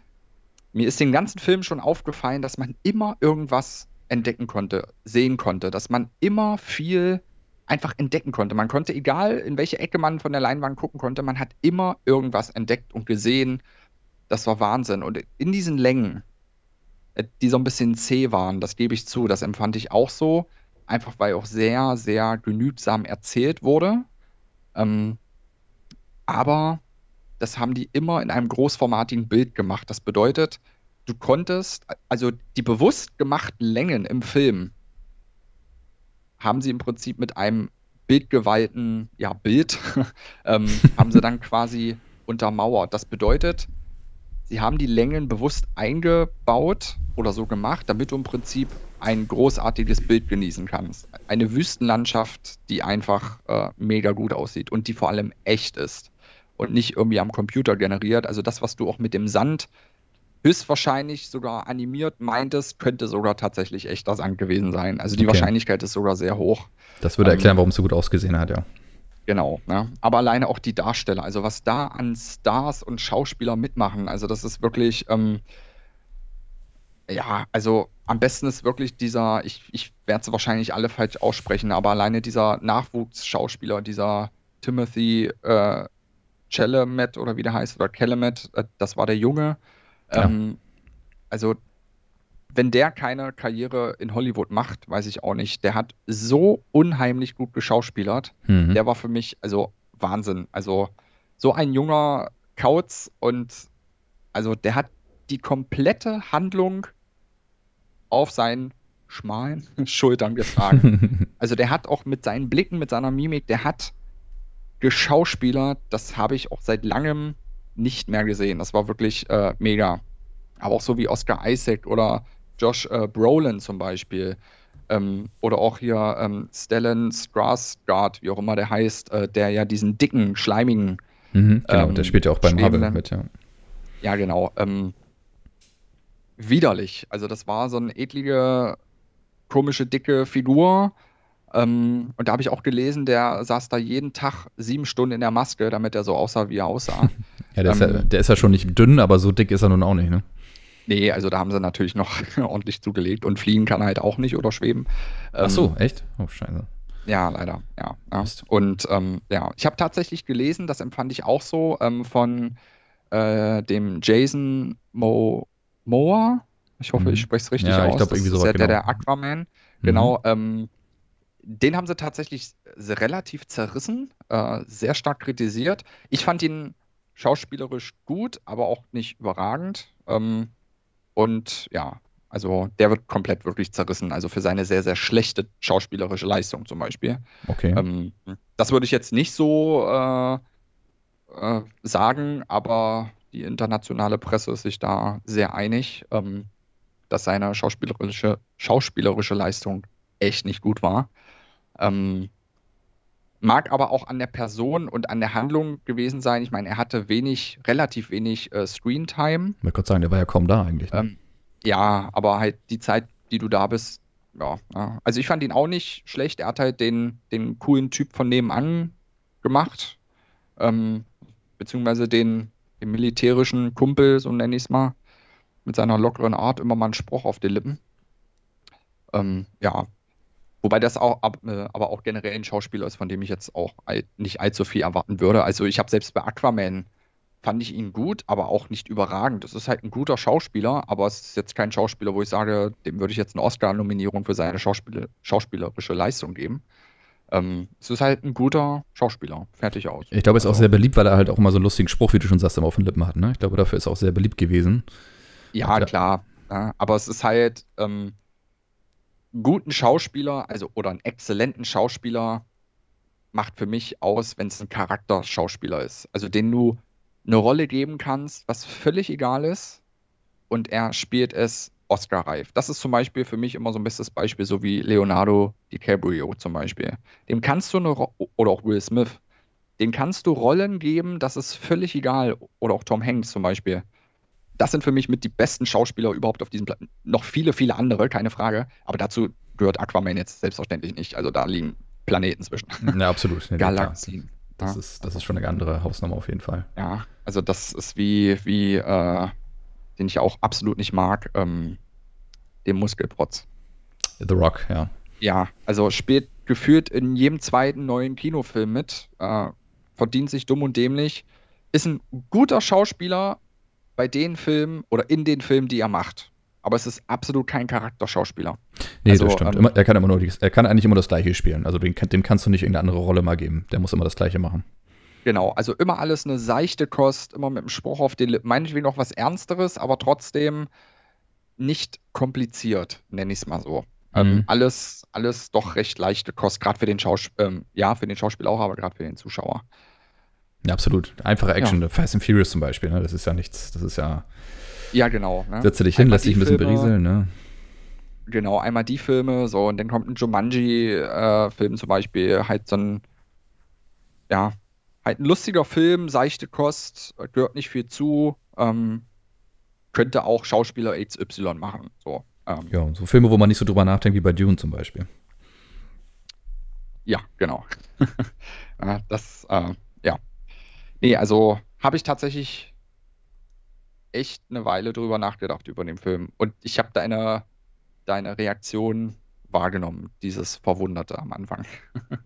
mir ist den ganzen Film schon aufgefallen, dass man immer irgendwas entdecken konnte, sehen konnte, dass man immer viel einfach entdecken konnte. Man konnte, egal in welche Ecke man von der Leinwand gucken konnte, man hat immer irgendwas entdeckt und gesehen. Das war Wahnsinn. Und in diesen Längen, äh, die so ein bisschen zäh waren, das gebe ich zu, das empfand ich auch so einfach weil auch sehr, sehr genügsam erzählt wurde. Ähm, aber das haben die immer in einem großformatigen Bild gemacht. Das bedeutet, du konntest, also die bewusst gemachten Längen im Film haben sie im Prinzip mit einem bildgeweihten ja, Bild, (laughs) ähm, haben sie dann quasi untermauert. Das bedeutet, sie haben die Längen bewusst eingebaut oder so gemacht, damit du im Prinzip ein großartiges Bild genießen kannst. Eine Wüstenlandschaft, die einfach äh, mega gut aussieht und die vor allem echt ist und nicht irgendwie am Computer generiert. Also das, was du auch mit dem Sand höchstwahrscheinlich sogar animiert meintest, könnte sogar tatsächlich echter Sand gewesen sein. Also die okay. Wahrscheinlichkeit ist sogar sehr hoch. Das würde erklären, ähm, warum es so gut ausgesehen hat, ja. Genau, ne? aber alleine auch die Darsteller, also was da an Stars und Schauspieler mitmachen, also das ist wirklich, ähm, ja, also am besten ist wirklich dieser, ich, ich werde es wahrscheinlich alle falsch aussprechen, aber alleine dieser Nachwuchsschauspieler, dieser Timothy äh, Chalamet oder wie der heißt, oder Calamet, äh, das war der Junge. Ähm, ja. Also, wenn der keine Karriere in Hollywood macht, weiß ich auch nicht. Der hat so unheimlich gut geschauspielert. Mhm. Der war für mich, also Wahnsinn. Also, so ein junger Kauz und also der hat die komplette Handlung auf seinen schmalen (laughs) Schultern getragen. (laughs) also der hat auch mit seinen Blicken, mit seiner Mimik, der hat geschauspielert, das habe ich auch seit langem nicht mehr gesehen. Das war wirklich äh, mega. Aber auch so wie Oscar Isaac oder Josh äh, Brolin zum Beispiel. Ähm, oder auch hier ähm, Stellan Skarsgård, wie auch immer der heißt, äh, der ja diesen dicken, schleimigen. Mhm, genau, ähm, der spielt ja auch beim Marvel mit, ja. Ja, genau. Ähm, widerlich. Also das war so eine edlige, komische, dicke Figur. Ähm, und da habe ich auch gelesen, der saß da jeden Tag sieben Stunden in der Maske, damit er so aussah, wie er aussah. (laughs) ja, der, ähm, ist ja, der ist ja schon nicht dünn, aber so dick ist er nun auch nicht, ne? Nee, also da haben sie natürlich noch (laughs) ordentlich zugelegt und fliegen kann er halt auch nicht oder schweben. Ach so, ähm, echt? Oh, scheiße. Ja, leider, ja. ja. Und ähm, ja, ich habe tatsächlich gelesen, das empfand ich auch so, ähm, von äh, dem Jason Mo Moa. Ich hoffe, mhm. ich spreche es richtig ja, aus. Ich glaube, irgendwie so. Der, genau. der Aquaman. Mhm. Genau. Den haben sie tatsächlich relativ zerrissen, äh, sehr stark kritisiert. Ich fand ihn schauspielerisch gut, aber auch nicht überragend. Ähm, und ja, also der wird komplett wirklich zerrissen, also für seine sehr, sehr schlechte schauspielerische Leistung zum Beispiel. Okay. Ähm, das würde ich jetzt nicht so äh, äh, sagen, aber die internationale Presse ist sich da sehr einig, ähm, dass seine schauspielerische, schauspielerische Leistung echt nicht gut war. Ähm, mag aber auch an der Person und an der Handlung gewesen sein. Ich meine, er hatte wenig, relativ wenig äh, Screentime. Ich wollte sagen, der war ja kaum da eigentlich. Ne? Ähm, ja, aber halt die Zeit, die du da bist, ja, ja, Also ich fand ihn auch nicht schlecht. Er hat halt den, den coolen Typ von nebenan gemacht. Ähm, beziehungsweise den, dem militärischen Kumpel, so nenne ich es mal, mit seiner lockeren Art immer mal einen Spruch auf den Lippen. Ähm, ja. Wobei das auch, äh, aber auch generell ein Schauspieler ist, von dem ich jetzt auch nicht allzu viel erwarten würde. Also ich habe selbst bei Aquaman fand ich ihn gut, aber auch nicht überragend. Es ist halt ein guter Schauspieler, aber es ist jetzt kein Schauspieler, wo ich sage, dem würde ich jetzt eine Oscar-Nominierung für seine Schauspiel schauspielerische Leistung geben. Ähm, es ist halt ein guter Schauspieler. Fertig aus. Ich glaube, er ist auch also sehr beliebt, weil er halt auch immer so einen lustigen Spruch, wie du schon sagst, immer auf den Lippen hat. Ne? Ich glaube, dafür ist er auch sehr beliebt gewesen. Ja, klar. Ja, aber es ist halt ähm, guten Schauspieler, also oder einen exzellenten Schauspieler macht für mich aus, wenn es ein Charakterschauspieler ist. Also den du eine Rolle geben kannst, was völlig egal ist, und er spielt es Oscar-reif. Das ist zum Beispiel für mich immer so ein bestes Beispiel, so wie Leonardo DiCaprio zum Beispiel. Dem kannst du eine, Ro oder auch Will Smith, den kannst du Rollen geben, das ist völlig egal. Oder auch Tom Hanks zum Beispiel. Das sind für mich mit die besten Schauspieler überhaupt auf diesem Planeten. Noch viele, viele andere, keine Frage. Aber dazu gehört Aquaman jetzt selbstverständlich nicht. Also da liegen Planeten zwischen. Ja, absolut. Ja, Galaxien. Das, ja. ist, das ist schon eine andere Hausnummer auf jeden Fall. Ja, also das ist wie, wie äh, den ich auch absolut nicht mag, ähm, dem Muskelprotz. The Rock, ja. Ja, also spielt gefühlt in jedem zweiten neuen Kinofilm mit, äh, verdient sich dumm und dämlich, ist ein guter Schauspieler bei den Filmen oder in den Filmen, die er macht. Aber es ist absolut kein Charakterschauspieler. Nee, also, das stimmt. Ähm, er, kann immer nur, er kann eigentlich immer das Gleiche spielen. Also dem, dem kannst du nicht irgendeine andere Rolle mal geben. Der muss immer das Gleiche machen. Genau, also immer alles eine seichte Kost, immer mit dem Spruch auf den Lippen. Meinetwegen noch was Ernsteres, aber trotzdem nicht kompliziert, nenne ich es mal so. Ähm, mhm. Alles, alles doch recht leichte Kost, gerade für den Schauspieler, ähm, ja, für den Schauspieler auch, aber gerade für den Zuschauer. Ja, absolut. Einfache Action, ja. Fast and Furious zum Beispiel, ne? Das ist ja nichts, das ist ja. Ja, genau. Ne? Setze dich hin, lass dich ein bisschen Filme, berieseln, ne? Genau, einmal die Filme, so, und dann kommt ein Jumanji-Film äh, zum Beispiel, halt so ein, ja, halt ein lustiger Film, seichte Kost, gehört nicht viel zu. Ähm, könnte auch Schauspieler XY machen. So, ähm, ja, so Filme, wo man nicht so drüber nachdenkt, wie bei Dune zum Beispiel. Ja, genau. (laughs) das, äh, Nee, also habe ich tatsächlich echt eine Weile drüber nachgedacht über den Film. Und ich habe deine, deine Reaktion wahrgenommen, dieses Verwunderte am Anfang. (laughs)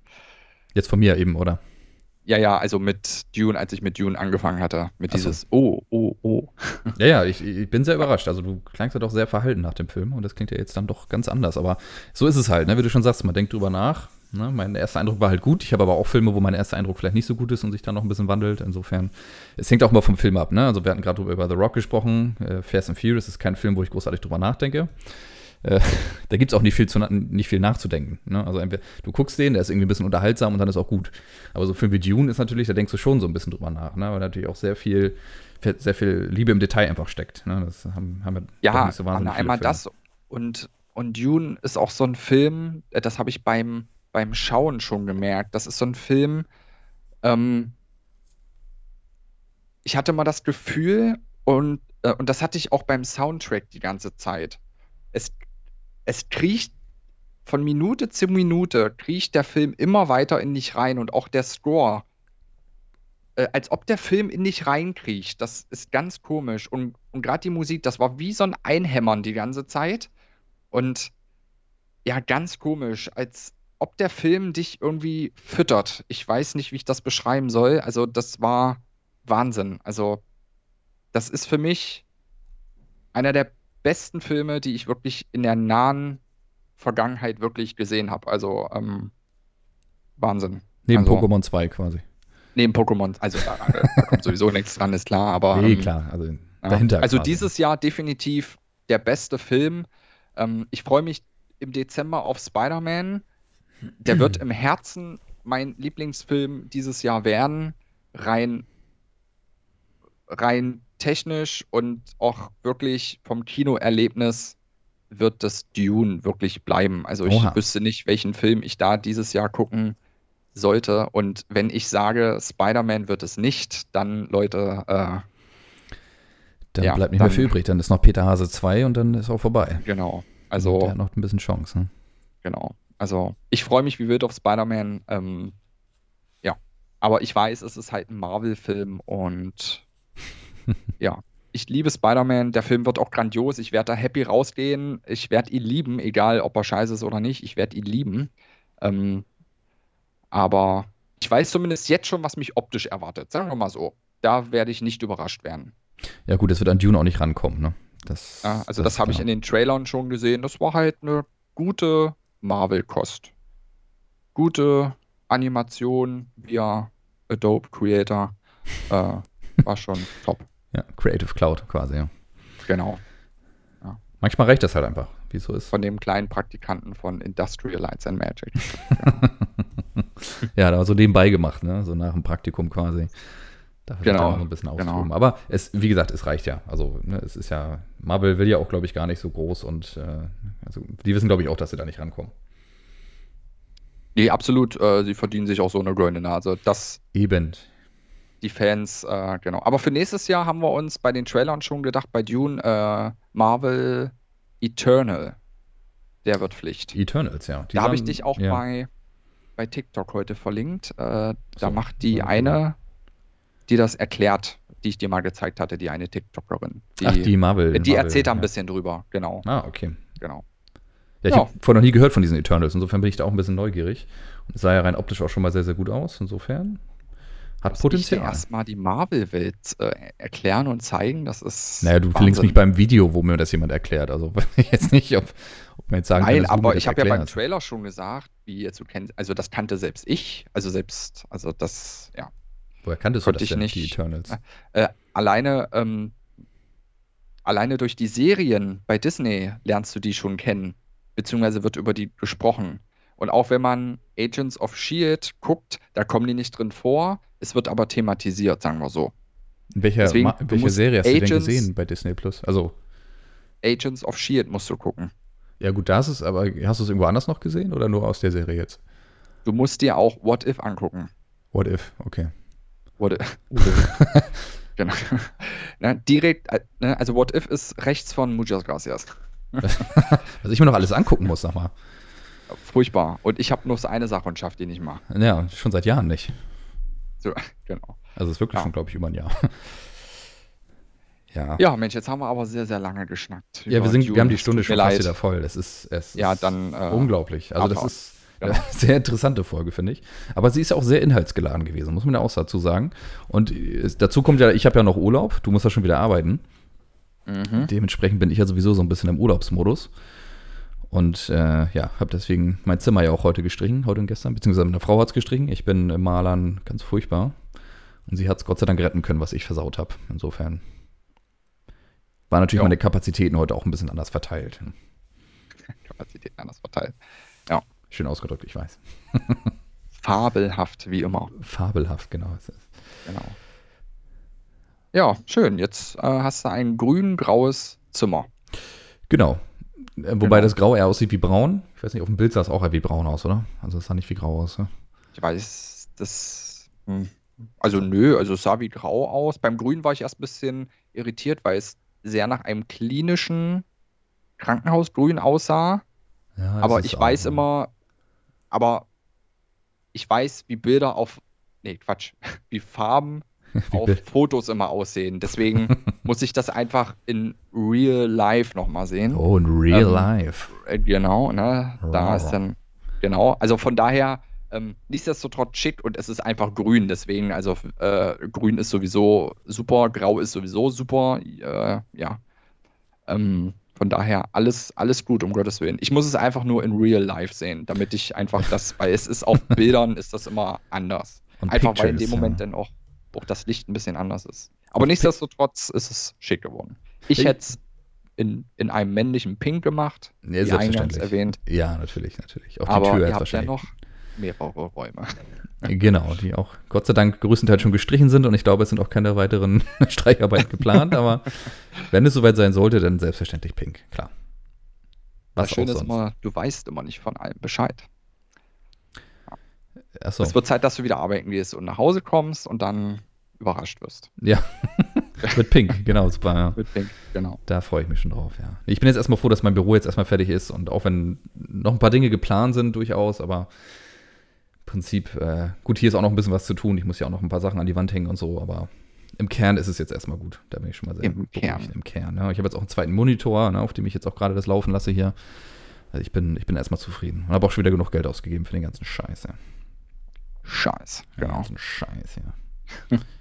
Jetzt von mir eben, oder? Ja, ja, also mit Dune, als ich mit Dune angefangen hatte, mit Ach dieses Oh, oh, oh. (laughs) Ja, ja, ich, ich, bin sehr überrascht. Also du klangst ja doch sehr verhalten nach dem Film und das klingt ja jetzt dann doch ganz anders. Aber so ist es halt, ne? wie du schon sagst, man denkt drüber nach. Ne? Mein erster Eindruck war halt gut. Ich habe aber auch Filme, wo mein erster Eindruck vielleicht nicht so gut ist und sich dann noch ein bisschen wandelt. Insofern, es hängt auch mal vom Film ab. Ne? Also wir hatten gerade über The Rock gesprochen. Äh, Fast and Furious ist kein Film, wo ich großartig drüber nachdenke. Äh, (laughs) da gibt es auch nicht viel, zu, nicht viel nachzudenken. Ne? Also entweder du guckst den, der ist irgendwie ein bisschen unterhaltsam und dann ist auch gut. Aber so ein Film wie Dune ist natürlich, da denkst du schon so ein bisschen drüber nach, ne? weil natürlich auch sehr viel, sehr viel Liebe im Detail einfach steckt. Ne? Das haben, haben wir ja nicht so wahnsinnig einmal das und, und Dune ist auch so ein Film, äh, das habe ich beim, beim Schauen schon gemerkt. Das ist so ein Film, ähm, ich hatte mal das Gefühl, und, äh, und das hatte ich auch beim Soundtrack die ganze Zeit. Es es kriecht von Minute zu Minute kriecht der Film immer weiter in dich rein und auch der Score. Äh, als ob der Film in dich reinkriecht. Das ist ganz komisch. Und, und gerade die Musik, das war wie so ein Einhämmern die ganze Zeit. Und ja, ganz komisch. Als ob der Film dich irgendwie füttert. Ich weiß nicht, wie ich das beschreiben soll. Also, das war Wahnsinn. Also, das ist für mich einer der besten Filme, die ich wirklich in der nahen Vergangenheit wirklich gesehen habe. Also ähm, Wahnsinn. Neben also, Pokémon 2 quasi. Neben Pokémon, also da, da kommt sowieso (laughs) nichts dran, ist klar, aber. Nee, ähm, klar, also dahinter. Ja. Also quasi. dieses Jahr definitiv der beste Film. Ähm, ich freue mich im Dezember auf Spider-Man. Der wird im Herzen mein Lieblingsfilm dieses Jahr werden. Rein, rein technisch und auch wirklich vom Kinoerlebnis wird das Dune wirklich bleiben. Also ich Oha. wüsste nicht, welchen Film ich da dieses Jahr gucken sollte. Und wenn ich sage, Spider-Man wird es nicht, dann Leute. Äh, dann ja, bleibt nicht dann, mehr viel übrig. Dann ist noch Peter Hase 2 und dann ist auch vorbei. Genau. Also, der hat noch ein bisschen Chance. Ne? Genau. Also ich freue mich wie wild auf Spider-Man. Ähm, ja. Aber ich weiß, es ist halt ein Marvel-Film und (laughs) ja, ich liebe Spider-Man. Der Film wird auch grandios. Ich werde da happy rausgehen. Ich werde ihn lieben, egal ob er scheiße ist oder nicht. Ich werde ihn lieben. Ähm, aber ich weiß zumindest jetzt schon, was mich optisch erwartet. Sagen wir mal so. Da werde ich nicht überrascht werden. Ja, gut, das wird an Dune auch nicht rankommen, ne? Das, ja, also, das, das habe ich in den Trailern schon gesehen. Das war halt eine gute Marvel-Kost. Gute Animation via Adobe Creator. Äh, (laughs) war schon top. Ja, Creative Cloud quasi, ja. Genau. Ja. Manchmal reicht das halt einfach, wie es so ist. Von dem kleinen Praktikanten von Industrial Lights and Magic. (laughs) ja, da so nebenbei gemacht, ne? So nach dem Praktikum quasi. Dafür genau, so ein bisschen austoben. Genau. Aber es, wie gesagt, es reicht ja. Also, ne, es ist ja, Marvel will ja auch, glaube ich, gar nicht so groß und äh, also, die wissen, glaube ich, auch, dass sie da nicht rankommen. Nee, absolut. Äh, sie verdienen sich auch so eine grüne Nase. Das Eben. Die Fans, äh, genau. Aber für nächstes Jahr haben wir uns bei den Trailern schon gedacht, bei Dune, äh, Marvel Eternal. Der wird Pflicht. Eternals, ja. Die da habe ich dich auch ja. bei, bei TikTok heute verlinkt. Äh, da so, macht die eine, die das erklärt, die ich dir mal gezeigt hatte, die eine TikTokerin. Die, Ach, die Marvel. Die Marvel, erzählt da ein ja. bisschen drüber, genau. Ah, okay. Genau. Ja, ich ja. habe vorher noch nie gehört von diesen Eternals. Insofern bin ich da auch ein bisschen neugierig. Und es sah ja rein optisch auch schon mal sehr, sehr gut aus. Insofern hat Muss Potenzial. Ich erstmal die Marvel-Welt äh, erklären und zeigen, das ist. Naja, du Wahnsinn. verlinkst mich beim Video, wo mir das jemand erklärt. Also (laughs) jetzt nicht, ob, ob man jetzt sagen Nein, kann, aber ich habe ja beim Trailer schon gesagt, wie jetzt du kennst, also das kannte selbst ich, also selbst, also das, ja. Woher kanntest du das denn, nicht, die Eternals? Äh, alleine, ähm, alleine durch die Serien bei Disney lernst du die schon kennen beziehungsweise wird über die gesprochen. Und auch wenn man Agents of Shield guckt, da kommen die nicht drin vor. Es wird aber thematisiert, sagen wir so. Welche, Deswegen, welche Serie hast Agents, du denn gesehen bei Disney Plus? Also Agents of Shield musst du gucken. Ja gut, das ist aber hast du es irgendwo anders noch gesehen oder nur aus der Serie jetzt? Du musst dir auch What If angucken. What If, okay. What If. (laughs) genau. Na, direkt, äh, ne, also What If ist rechts von Muchas Gracias. (laughs) Was ich mir noch alles angucken muss, sag mal. Furchtbar. Und ich habe nur so eine Sache und schaffe die nicht mal. Ja, schon seit Jahren nicht. So, (laughs) genau. Also es ist wirklich ja. schon, glaube ich, über ein Jahr. Ja. Ja, Mensch, jetzt haben wir aber sehr, sehr lange geschnackt. Ja, wir, sind, wir haben die Stunde schon fast wieder voll. Es ist, es ja, dann, äh, unglaublich. Also das ist (laughs) sehr interessante Folge, finde ich. Aber sie ist auch sehr inhaltsgeladen gewesen, muss man ja auch dazu sagen. Und dazu kommt ja, ich habe ja noch Urlaub, du musst ja schon wieder arbeiten. Mhm. Dementsprechend bin ich ja sowieso so ein bisschen im Urlaubsmodus. Und äh, ja, habe deswegen mein Zimmer ja auch heute gestrichen, heute und gestern, beziehungsweise meine Frau hat es gestrichen. Ich bin im Malern ganz furchtbar. Und sie hat es Gott sei Dank retten können, was ich versaut habe. Insofern war natürlich ja. meine Kapazitäten heute auch ein bisschen anders verteilt. (laughs) Kapazitäten anders verteilt. Schön ausgedrückt, ich weiß. Fabelhaft, wie immer. Fabelhaft, genau. Genau. Ja, schön. Jetzt äh, hast du ein grün-graues Zimmer. Genau. Äh, wobei genau. das Grau eher aussieht wie braun. Ich weiß nicht, auf dem Bild sah es auch eher wie braun aus, oder? Also es sah nicht wie grau aus. Ne? Ich weiß, das. Hm. Also nö, also es sah wie grau aus. Beim Grün war ich erst ein bisschen irritiert, weil es sehr nach einem klinischen Krankenhausgrün aussah. Ja, aber ich weiß immer, aber ich weiß, wie Bilder auf, nee, Quatsch, (laughs) wie Farben (laughs) auf Fotos immer aussehen. Deswegen (laughs) muss ich das einfach in real life nochmal sehen. Oh, in real ähm, life. Äh, genau, ne? Da ist dann, genau. Also von daher, ähm, nichtsdestotrotz schick und es ist einfach grün. Deswegen, also äh, grün ist sowieso super, grau ist sowieso super. Äh, ja. Ähm, von daher alles, alles gut, um Gottes Willen. Ich muss es einfach nur in real life sehen, damit ich einfach das, weil es ist auf (laughs) Bildern ist das immer anders. Und einfach Pictures, weil in dem Moment ja. dann auch auch das Licht ein bisschen anders ist. Aber nichtsdestotrotz ist es schick geworden. Ich hätte es in, in einem männlichen Pink gemacht, ja, wie eingangs erwähnt. Ja, natürlich, natürlich. Auch die Aber Tür ihr habt ja noch mehrere Räume. Genau, die auch Gott sei Dank größtenteils schon gestrichen sind und ich glaube, es sind auch keine weiteren (laughs) Streicharbeiten geplant, aber wenn es soweit sein sollte, dann selbstverständlich pink, klar. Was das Schöne ist immer, du weißt immer nicht von allem Bescheid. Achso. Es wird Zeit, dass du wieder arbeiten gehst und nach Hause kommst und dann überrascht wirst. Ja. (laughs) Mit Pink, genau, super. Ja. Mit Pink, genau. Da freue ich mich schon drauf, ja. Ich bin jetzt erstmal froh, dass mein Büro jetzt erstmal fertig ist und auch wenn noch ein paar Dinge geplant sind, durchaus, aber Prinzip, äh, gut, hier ist auch noch ein bisschen was zu tun. Ich muss ja auch noch ein paar Sachen an die Wand hängen und so, aber im Kern ist es jetzt erstmal gut. Da bin ich schon mal sehr Im Kern. Im Kern. Ja. Ich habe jetzt auch einen zweiten Monitor, ne, auf dem ich jetzt auch gerade das laufen lasse hier. Also ich bin, ich bin erstmal zufrieden. Und habe auch schon wieder genug Geld ausgegeben für den ganzen Scheiß, ja. Scheiß, genau. Ja, so ein Scheiß, ja. (laughs)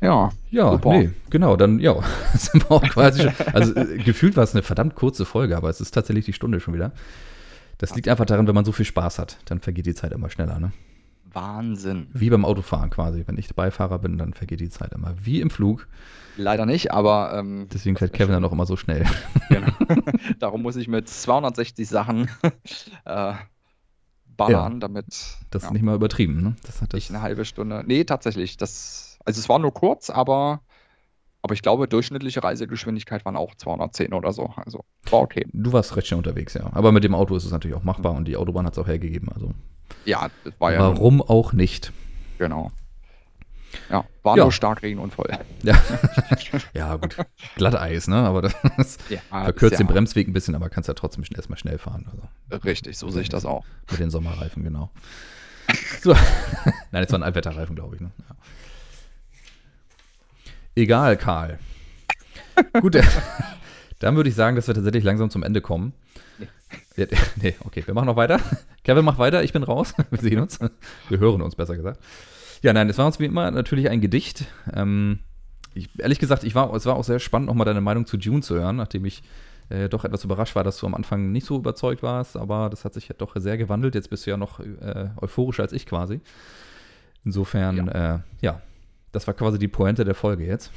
Ja, ja, super. nee, genau, dann, ja, (laughs) sind wir auch quasi schon, also äh, gefühlt war es eine verdammt kurze Folge, aber es ist tatsächlich die Stunde schon wieder. Das liegt einfach daran, wenn man so viel Spaß hat, dann vergeht die Zeit immer schneller, ne? Wahnsinn. Wie beim Autofahren quasi. Wenn ich Beifahrer bin, dann vergeht die Zeit immer wie im Flug. Leider nicht, aber. Ähm, Deswegen fährt Kevin dann auch immer so schnell. (laughs) Genau. (laughs) Darum muss ich mit 260 Sachen (laughs) äh, ballern, ja, damit. Das ja, ist nicht mal übertrieben, ne? Das hat das nicht eine halbe Stunde. Nee, tatsächlich. Das, also es war nur kurz, aber. Aber ich glaube, durchschnittliche Reisegeschwindigkeit waren auch 210 oder so. Also war okay. Du warst recht schnell unterwegs, ja. Aber mit dem Auto ist es natürlich auch machbar und die Autobahn hat es auch hergegeben. Also. Ja, das war ja. Warum auch nicht? Genau. Ja, war ja. nur Starkregen und voll. Ja. (laughs) ja, gut. Glatteis, ne? Aber das ja, (laughs) verkürzt den Bremsweg ein bisschen, aber kannst ja trotzdem erstmal schnell fahren. Also. Richtig, so sehe ich das auch. Mit den Sommerreifen, genau. So. (laughs) Nein, das war ein Allwetterreifen, glaube ich. Ne? Ja. Egal, Karl. (laughs) Gut, (laughs) dann würde ich sagen, dass wir tatsächlich langsam zum Ende kommen. Nee. (laughs) nee, okay, wir machen noch weiter. Kevin, mach weiter, ich bin raus. Wir sehen uns. Wir hören uns, besser gesagt. Ja, nein, es war uns wie immer natürlich ein Gedicht. Ähm, ich, ehrlich gesagt, ich war, es war auch sehr spannend, nochmal deine Meinung zu Dune zu hören, nachdem ich äh, doch etwas überrascht war, dass du am Anfang nicht so überzeugt warst, aber das hat sich ja doch sehr gewandelt. Jetzt bist du ja noch äh, euphorischer als ich quasi. Insofern, ja. Äh, ja, das war quasi die Pointe der Folge jetzt.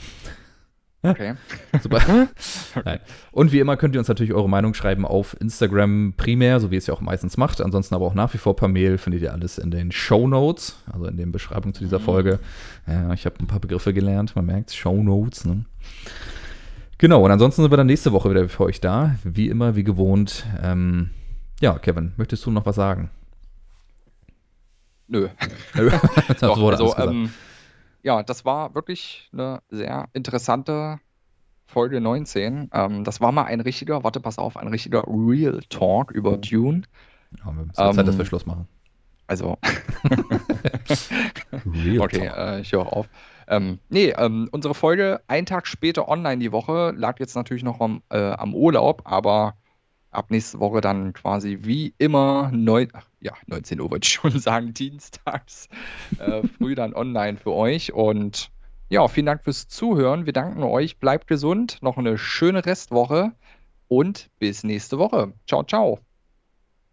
Okay. (laughs) Super. (laughs) Nein. Und wie immer könnt ihr uns natürlich eure Meinung schreiben auf Instagram primär, so wie es ja auch meistens macht. Ansonsten aber auch nach wie vor per Mail findet ihr alles in den Show Notes, also in den Beschreibungen zu dieser mhm. Folge. Ja, ich habe ein paar Begriffe gelernt, man merkt Show Notes. Ne? Genau, und ansonsten sind wir dann nächste Woche wieder für euch da. Wie immer, wie gewohnt. Ähm, ja, Kevin, möchtest du noch was sagen? Nö. (laughs) das Doch, wurde also, ähm, ja, das war wirklich eine sehr interessante Folge 19. Ähm, das war mal ein richtiger, warte, pass auf, ein richtiger Real Talk über oh. Dune. Ja, wir ähm, Zeit, dass wir Schluss machen. Also. (laughs) Real okay, äh, ich höre auf. Ähm, nee, ähm, unsere Folge ein Tag später online die Woche lag jetzt natürlich noch am, äh, am Urlaub, aber ab nächste Woche dann quasi wie immer neun, ach, ja, 19 Uhr würde ich schon (laughs) sagen, dienstags äh, früh dann online für euch. Und ja, vielen Dank fürs Zuhören. Wir danken euch. Bleibt gesund. Noch eine schöne Restwoche und bis nächste Woche. Ciao, ciao.